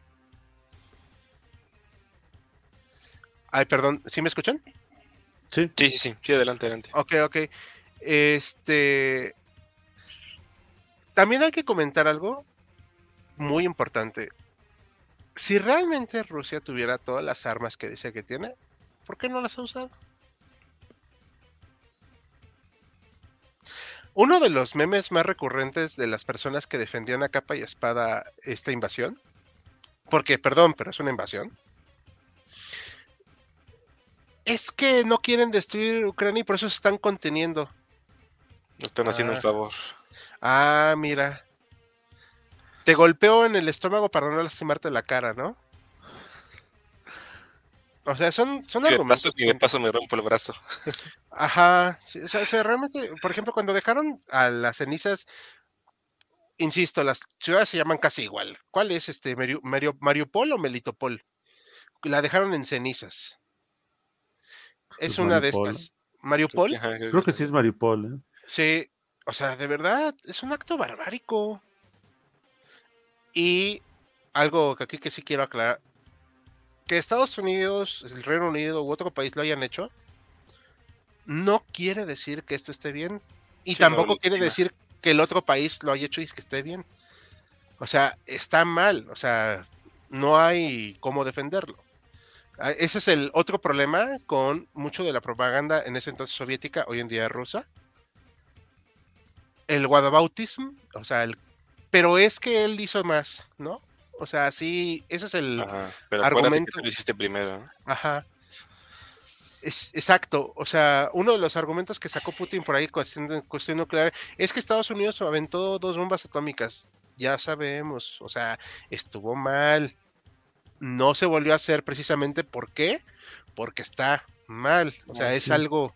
Ay, perdón, ¿sí me escuchan? Sí, sí, sí, sí, adelante, adelante. Ok, ok. Este. También hay que comentar algo muy importante. Si realmente Rusia tuviera todas las armas que dice que tiene, ¿por qué no las ha usado? Uno de los memes más recurrentes de las personas que defendían a capa y espada esta invasión, porque, perdón, pero es una invasión, es que no quieren destruir Ucrania y por eso se están conteniendo. No están haciendo el ah. favor. Ah, mira. Te golpeo en el estómago para no lastimarte la cara, ¿no? O sea, son, son argumentos. y de paso me rompo el brazo. Ajá. o, sea, realmente, por ejemplo, cuando dejaron a las cenizas, insisto, las ciudades se llaman casi igual. ¿Cuál es este? Mario, Mariupol o Melitopol? La dejaron en cenizas. Es una de estas. ¿Mariupol? Creo que sí es Mariupol. ¿eh? Sí, o sea, de verdad, es un acto barbárico. Y algo que aquí que sí quiero aclarar, que Estados Unidos, el Reino Unido u otro país lo hayan hecho, no quiere decir que esto esté bien. Y tampoco quiere decir que el otro país lo haya hecho y que esté bien. O sea, está mal. O sea, no hay cómo defenderlo. Ah, ese es el otro problema con mucho de la propaganda en ese entonces soviética, hoy en día rusa. El whataboutism, o sea, el, pero es que él hizo más, ¿no? O sea, sí, ese es el argumento. Que lo hiciste primero. Ajá. Es, exacto. O sea, uno de los argumentos que sacó Putin por ahí cuestión, cuestión nuclear es que Estados Unidos aventó dos bombas atómicas. Ya sabemos. O sea, estuvo mal. No se volvió a hacer precisamente ¿por qué? Porque está mal. O sea, es algo.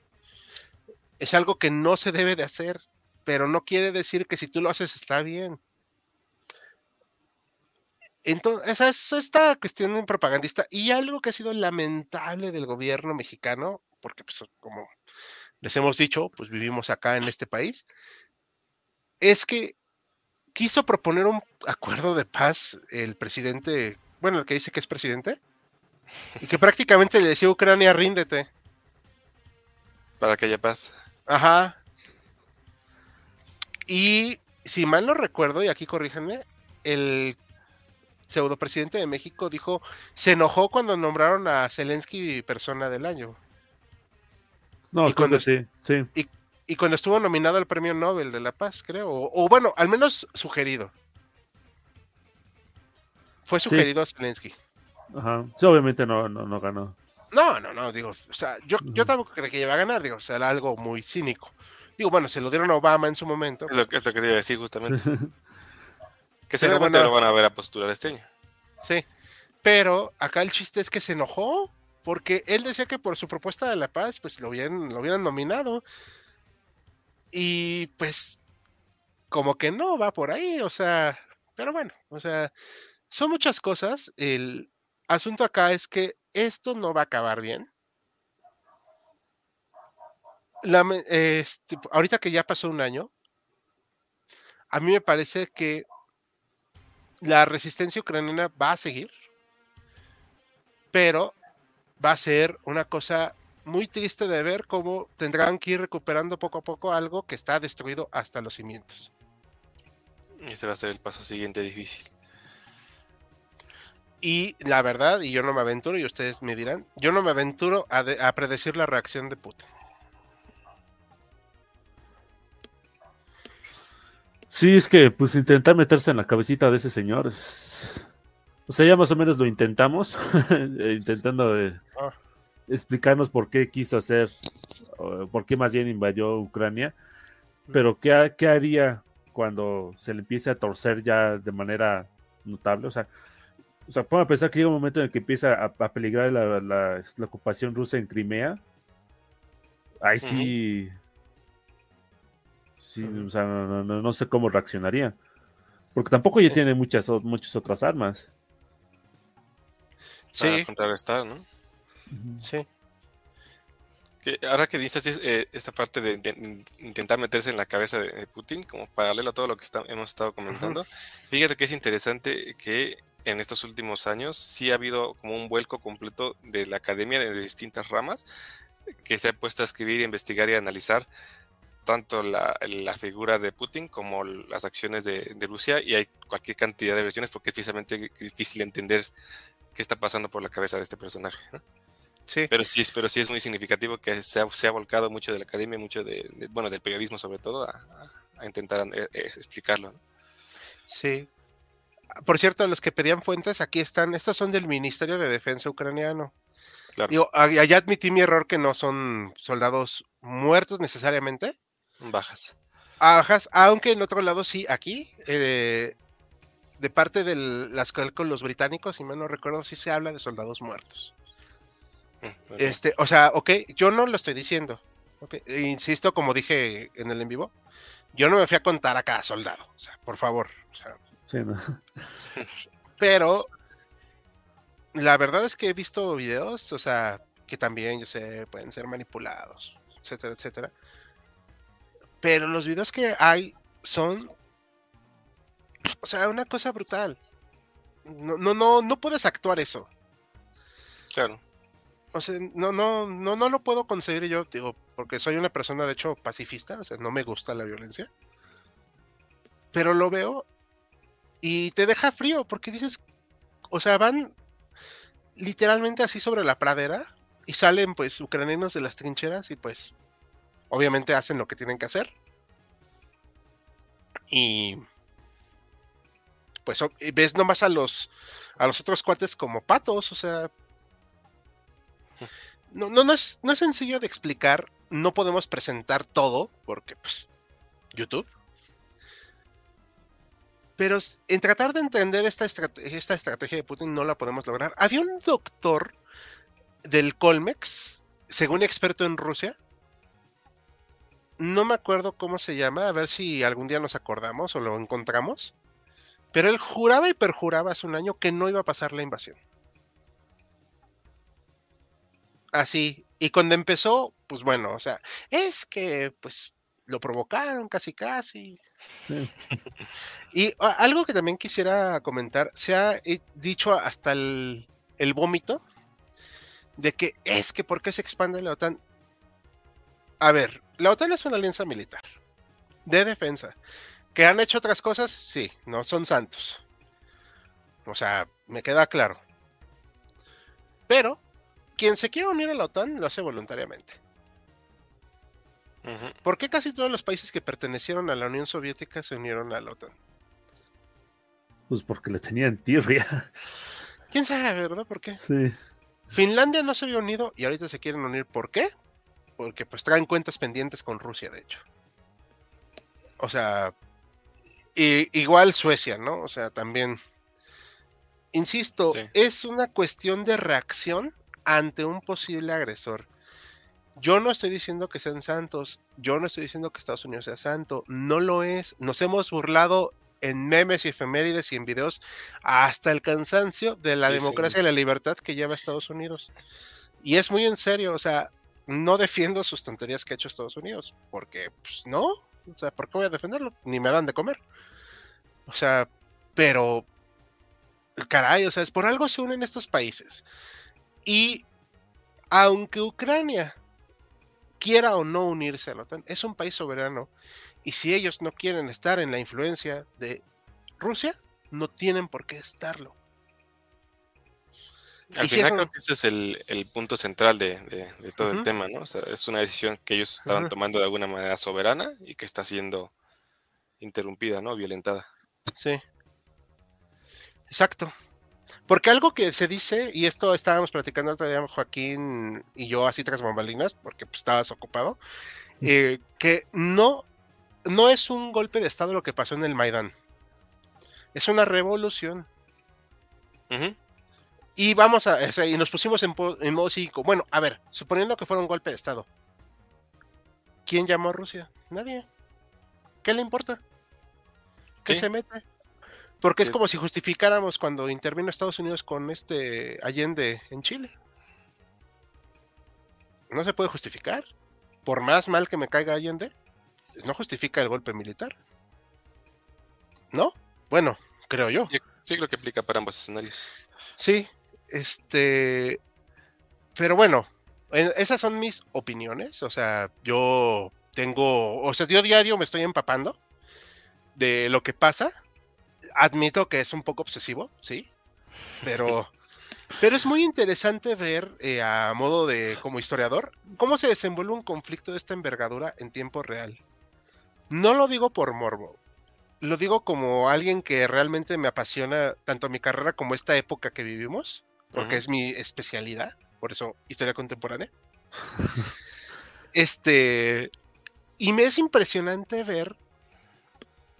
Es algo que no se debe de hacer. Pero no quiere decir que si tú lo haces está bien. Entonces, esa es esta cuestión propagandista y algo que ha sido lamentable del gobierno mexicano, porque pues, como les hemos dicho, pues vivimos acá en este país, es que quiso proponer un acuerdo de paz el presidente, bueno, el que dice que es presidente, y que prácticamente le decía a Ucrania, ríndete. Para que haya paz. Ajá. Y si mal no recuerdo, y aquí corríjanme, el pseudo presidente de México dijo, se enojó cuando nombraron a Zelensky persona del año. No, y cuando, sí, sí. Y, cuando estuvo nominado al premio Nobel de la Paz, creo, o, bueno, al menos sugerido. Fue sugerido a Zelensky. Ajá. Sí, obviamente no, no, no ganó. No, no, no, digo, o sea, yo, yo tampoco creo que iba a ganar, digo, o sea, era algo muy cínico. Digo, bueno, se lo dieron a Obama en su momento. Es lo, que quería decir justamente. que seguramente lo van a ver a postular este año. Sí, pero acá el chiste es que se enojó porque él decía que por su propuesta de la paz, pues lo hubieran, lo hubieran nominado. Y pues, como que no va por ahí, o sea, pero bueno, o sea, son muchas cosas. El asunto acá es que esto no va a acabar bien. Este, ahorita que ya pasó un año, a mí me parece que la resistencia ucraniana va a seguir, pero va a ser una cosa muy triste de ver cómo tendrán que ir recuperando poco a poco algo que está destruido hasta los cimientos. Ese va a ser el paso siguiente difícil. Y la verdad, y yo no me aventuro, y ustedes me dirán, yo no me aventuro a, a predecir la reacción de Putin. Sí, es que pues intentar meterse en la cabecita de ese señor O sea, ya más o menos lo intentamos, intentando eh, ah. explicarnos por qué quiso hacer, por qué más bien invadió Ucrania, pero ¿qué, qué haría cuando se le empiece a torcer ya de manera notable? O sea, o sea, a pensar que llega un momento en el que empieza a, peligrar la, ocupación rusa en Crimea. Ahí sí, Sí, o sea, no, sé cómo reaccionaría. Porque tampoco ya tiene muchas, muchas otras armas. Sí. Para contrarrestar, ¿no? Sí. ahora que dices eh, esta parte de, intentar meterse en la cabeza de, Putin, como paralelo a todo lo que hemos estado comentando, fíjate que es interesante que en estos últimos años sí ha habido como un vuelco completo de la academia de distintas ramas que se ha puesto a escribir, investigar y analizar tanto la, figura de Putin como las acciones de, Rusia y hay cualquier cantidad de versiones porque es precisamente difícil entender qué está pasando por la cabeza de este personaje. Sí. Pero sí, pero sí es muy significativo que se ha, volcado mucho de la academia, mucho de, bueno, del periodismo sobre todo, a, intentar eh, eh, explicarlo. Sí. Por cierto, los que pedían fuentes, aquí están, estos son del Ministerio de Defensa ucraniano. Claro. allá admití mi error que no son soldados muertos necesariamente, Bajas. Bajas, aunque en otro lado sí, aquí, eh, de parte de las con los británicos, si mal no recuerdo, sí se habla de soldados muertos. Mm, este, o sea, ok, yo no lo estoy diciendo. Insisto, como dije en el en vivo, yo no me fui a contar a cada soldado, o sea, por favor. Pero la verdad es que he visto videos, o sea, que también, yo sé, pueden ser manipulados, etcétera, etcétera. Pero los videos que hay son. O sea, una cosa brutal. No, no, no, no puedes actuar eso. Claro. O sea, no, no, no, no lo puedo concebir yo, digo, porque soy una persona de hecho pacifista, o sea, no me gusta la violencia. Pero lo veo y te deja frío, porque dices, o sea, van literalmente así sobre la pradera y salen pues ucranianos de las trincheras y pues obviamente hacen lo que tienen que hacer. Y pues ves nomás a los a los otros cuates como patos, o sea, no, no, no, es, no es sencillo de explicar, no podemos presentar todo, porque pues YouTube. Pero en tratar de entender esta, esta estrategia de Putin no la podemos lograr. Había un doctor del Colmex, según experto en Rusia, no me acuerdo cómo se llama, a ver si algún día nos acordamos o lo encontramos. Pero él juraba y perjuraba hace un año que no iba a pasar la invasión. Así, Y cuando empezó, pues bueno, o sea, es que pues lo provocaron casi casi. y algo que también quisiera comentar, se ha dicho hasta el, el vómito de que es que ¿por qué se expande la OTAN? A ver, la OTAN es una alianza militar de defensa. ¿Que han hecho otras cosas? Sí, no son santos. O sea, me queda claro. Pero, quien se quiere unir a la OTAN lo hace voluntariamente. ¿Por qué casi todos los países que pertenecieron a la Unión Soviética se unieron a la OTAN? Pues porque le tenían tirria. ¿Quién sabe, verdad? ¿Por qué? Sí. Finlandia no se había unido y ahorita se quieren unir. ¿Por qué? Porque pues traen cuentas pendientes con Rusia, de hecho. O sea, igual Suecia, ¿no? O sea, también. Insisto, es una cuestión de reacción ante un posible agresor. Yo no estoy diciendo que sean santos, yo no estoy diciendo que Estados Unidos sea santo, no lo es. Nos hemos burlado en memes y efemérides y en videos hasta el cansancio de la democracia y la libertad que lleva Estados Unidos. Y es muy en serio, o sea, no defiendo sus tonterías que ha hecho Estados Unidos, porque pues no, o sea, ¿por qué voy a defenderlo? Ni me dan de comer. O sea, pero, caray, o sea, es por algo se unen estos países. Y aunque Ucrania quiera o no unirse a la OTAN, es un país soberano. Y si ellos no quieren estar en la influencia de Rusia, no tienen por qué estarlo. Al final creo que ese es el, punto central de, todo el tema, ¿no? O sea, es una decisión que ellos estaban tomando de alguna manera soberana y que está siendo interrumpida, ¿no? Violentada. Sí. Exacto. Porque algo que se dice, y esto estábamos platicando otro día Joaquín y yo así tras bombalinas, porque pues, estabas ocupado, eh, que no, no es un golpe de estado lo que pasó en el Maidán. Es una revolución. Y vamos a, y nos pusimos en, modo psíquico. Bueno, a ver, suponiendo que fuera un golpe de estado. ¿Quién llamó a Rusia? Nadie. ¿Qué le importa? ¿Qué se mete? Porque es como si justificáramos cuando intervino Estados Unidos con este Allende en Chile. No se puede justificar. Por más mal que me caiga Allende, no justifica el golpe militar. ¿No? Bueno, creo yo. Sí, lo que aplica para ambos escenarios. Sí, este. Pero bueno, esas son mis opiniones. O sea, yo tengo. O sea, yo diario me estoy empapando de lo que pasa. Admito que es un poco obsesivo, sí. Pero. Pero es muy interesante ver, eh, a modo de como historiador, cómo se desenvuelve un conflicto de esta envergadura en tiempo real. No lo digo por morbo, lo digo como alguien que realmente me apasiona tanto mi carrera como esta época que vivimos, porque es mi especialidad, por eso historia contemporánea. este, y me es impresionante ver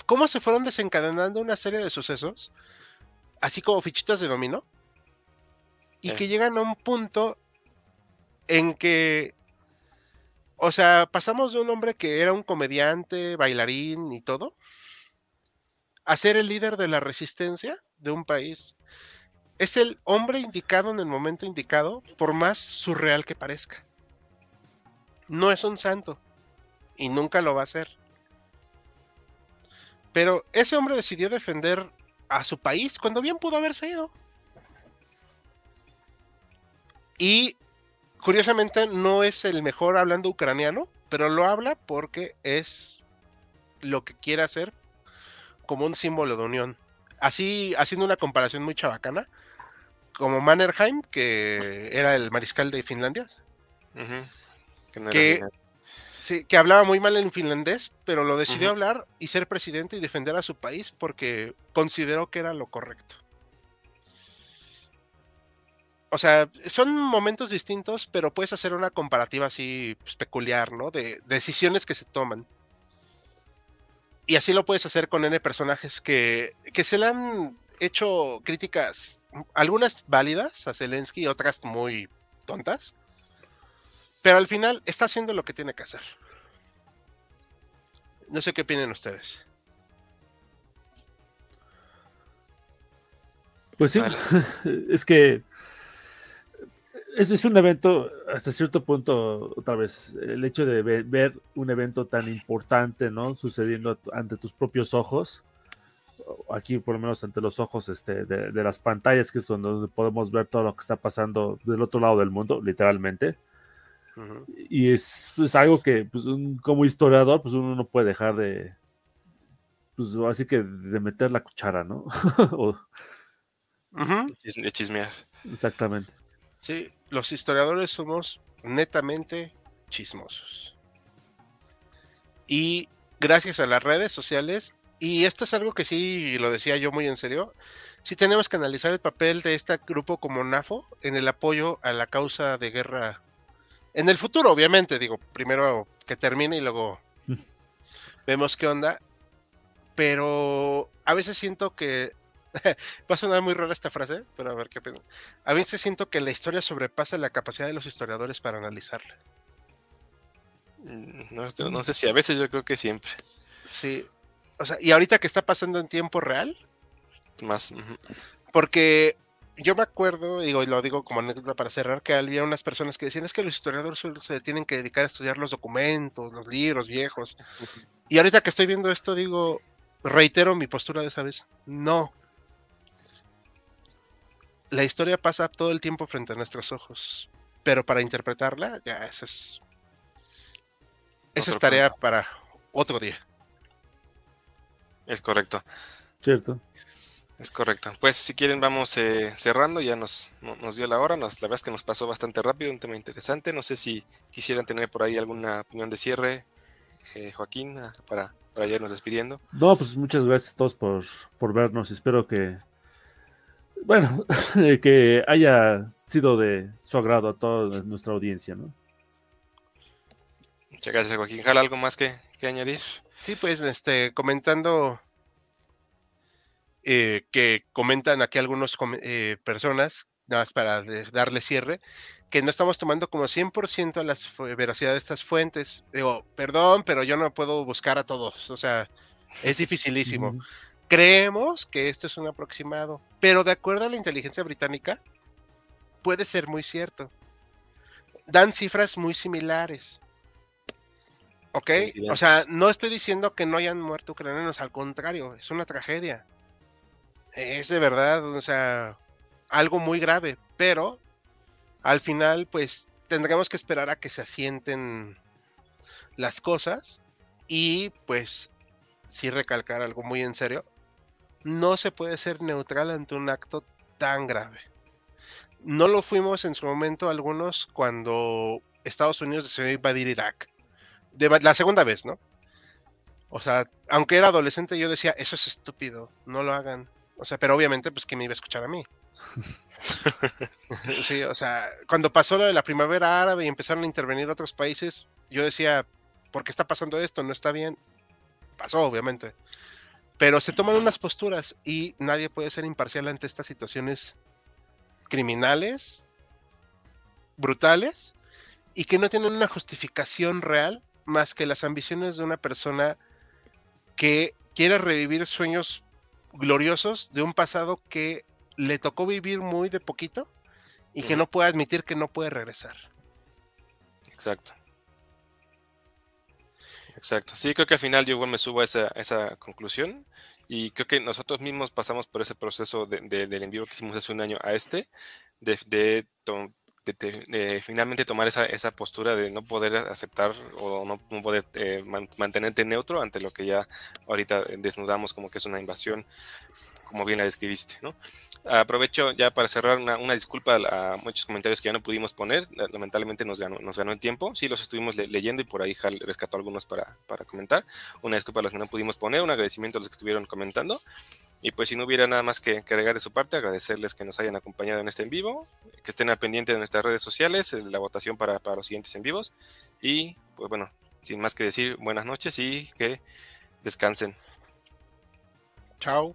cómo se fueron desencadenando una serie de sucesos, así como fichitas de dominó, y que llegan a un punto en que, o sea, pasamos de un hombre que era un comediante, bailarín y todo, a ser el líder de la resistencia de un país. Es el hombre indicado en el momento indicado, por más surreal que parezca. No es un santo y nunca lo va a ser. Pero ese hombre decidió defender a su país cuando bien pudo haberse ido. Y curiosamente no es el mejor hablando ucraniano, pero lo habla porque es lo que quiere hacer como un símbolo de unión. Así, haciendo una comparación muy chabacana, como Mannerheim, que era el mariscal de Finlandia, que que hablaba muy mal en finlandés, pero lo decidió hablar y ser presidente y defender a su país porque consideró que era lo correcto. O sea, son momentos distintos, pero puedes hacer una comparativa así pues, peculiar, ¿no? De, decisiones que se toman. Y así lo puedes hacer con N personajes que, que se le han hecho críticas, algunas válidas a Zelensky y otras muy tontas. Pero al final está haciendo lo que tiene que hacer. No sé qué opinan ustedes. Pues sí, es que es, es un evento, hasta cierto punto, otra vez, el hecho de ver, un evento tan importante, ¿no? Sucediendo ante tus propios ojos, aquí por lo menos ante los ojos este, de, las pantallas, que es donde podemos ver todo lo que está pasando del otro lado del mundo, literalmente. Y es, algo que, pues, como historiador, pues uno no puede dejar de, pues así que de meter la cuchara, ¿no? De chismear. Exactamente. Sí, los historiadores somos netamente chismosos. Y gracias a las redes sociales, y esto es algo que sí lo decía yo muy en serio, sí tenemos que analizar el papel de este grupo como NAFO en el apoyo a la causa de guerra. En el futuro, obviamente, digo, primero que termine y luego vemos qué onda. Pero a veces siento que Va a sonar muy rara esta frase, pero a ver qué pena. A veces siento que la historia sobrepasa la capacidad de los historiadores para analizarla. Mm, no, sé si a veces yo creo que siempre. Sí. O sea, y ahorita que está pasando en tiempo real. Más. Porque yo me acuerdo, digo, y lo digo como anécdota para cerrar, que había unas personas que decían es que los historiadores se tienen que dedicar a estudiar los documentos, los libros viejos. Y ahorita que estoy viendo esto, digo, reitero mi postura de esa vez. No, la historia pasa todo el tiempo frente a nuestros ojos, pero para interpretarla, ya esa es. Esa es tarea para otro día. Es correcto. Cierto. Es correcto. Pues si quieren vamos eh, cerrando, ya nos, nos dio la hora, nos, la verdad es que nos pasó bastante rápido, un tema interesante. No sé si quisieran tener por ahí alguna opinión de cierre, eh, Joaquín, ah, para, para irnos despidiendo. No, pues muchas gracias a todos por, por vernos. Espero que bueno, que haya sido de su agrado a toda nuestra audiencia, ¿no? Muchas gracias, Joaquín. ¿Jala algo más que, añadir? Sí, pues, este, comentando eh, que comentan aquí algunas eh, personas, nada más para darle cierre, que no estamos tomando como 100% las veracidad de estas fuentes. Digo, perdón, pero yo no puedo buscar a todos, o sea, es dificilísimo. Creemos que esto es un aproximado, pero de acuerdo a la inteligencia británica, puede ser muy cierto. Dan cifras muy similares. ¿Ok? O sea, no estoy diciendo que no hayan muerto ucranianos, al contrario, es una tragedia. Es de verdad, o sea, algo muy grave, pero al final, pues tendremos que esperar a que se asienten las cosas y pues sí recalcar algo muy en serio no se puede ser neutral ante un acto tan grave. No lo fuimos en su momento algunos cuando Estados Unidos decidió invadir Irak. De, la segunda vez, ¿no? O sea, aunque era adolescente, yo decía, eso es estúpido, no lo hagan. O sea, pero obviamente, pues, ¿quién me iba a escuchar a mí? sí, o sea, cuando pasó lo de la primavera árabe y empezaron a intervenir otros países, yo decía, ¿por qué está pasando esto? No está bien. Pasó, obviamente. Pero se toman unas posturas y nadie puede ser imparcial ante estas situaciones criminales, brutales, y que no tienen una justificación real más que las ambiciones de una persona que quiere revivir sueños gloriosos de un pasado que le tocó vivir muy de poquito y que no puede admitir que no puede regresar. Exacto. Exacto. Sí, creo que al final yo igual me subo a esa, esa conclusión y creo que nosotros mismos pasamos por ese proceso de, del envío que hicimos hace un año a este, de, de, de, finalmente tomar esa, esa, postura de no poder aceptar o no, poder eh, mantenerte neutro ante lo que ya ahorita desnudamos como que es una invasión, como bien la describiste, ¿no? Aprovecho ya para cerrar una, una, disculpa a muchos comentarios que ya no pudimos poner. Lamentablemente nos ganó, nos ganó el tiempo. Sí, los estuvimos leyendo y por ahí Hal rescató algunos para, para, comentar. Una disculpa a los que no pudimos poner, un agradecimiento a los que estuvieron comentando. Y pues si no hubiera nada más que, agregar de su parte, agradecerles que nos hayan acompañado en este en vivo, que estén al pendiente de nuestras redes sociales, la votación para, para los siguientes en vivos. Y pues bueno, sin más que decir, buenas noches y que descansen. Chao.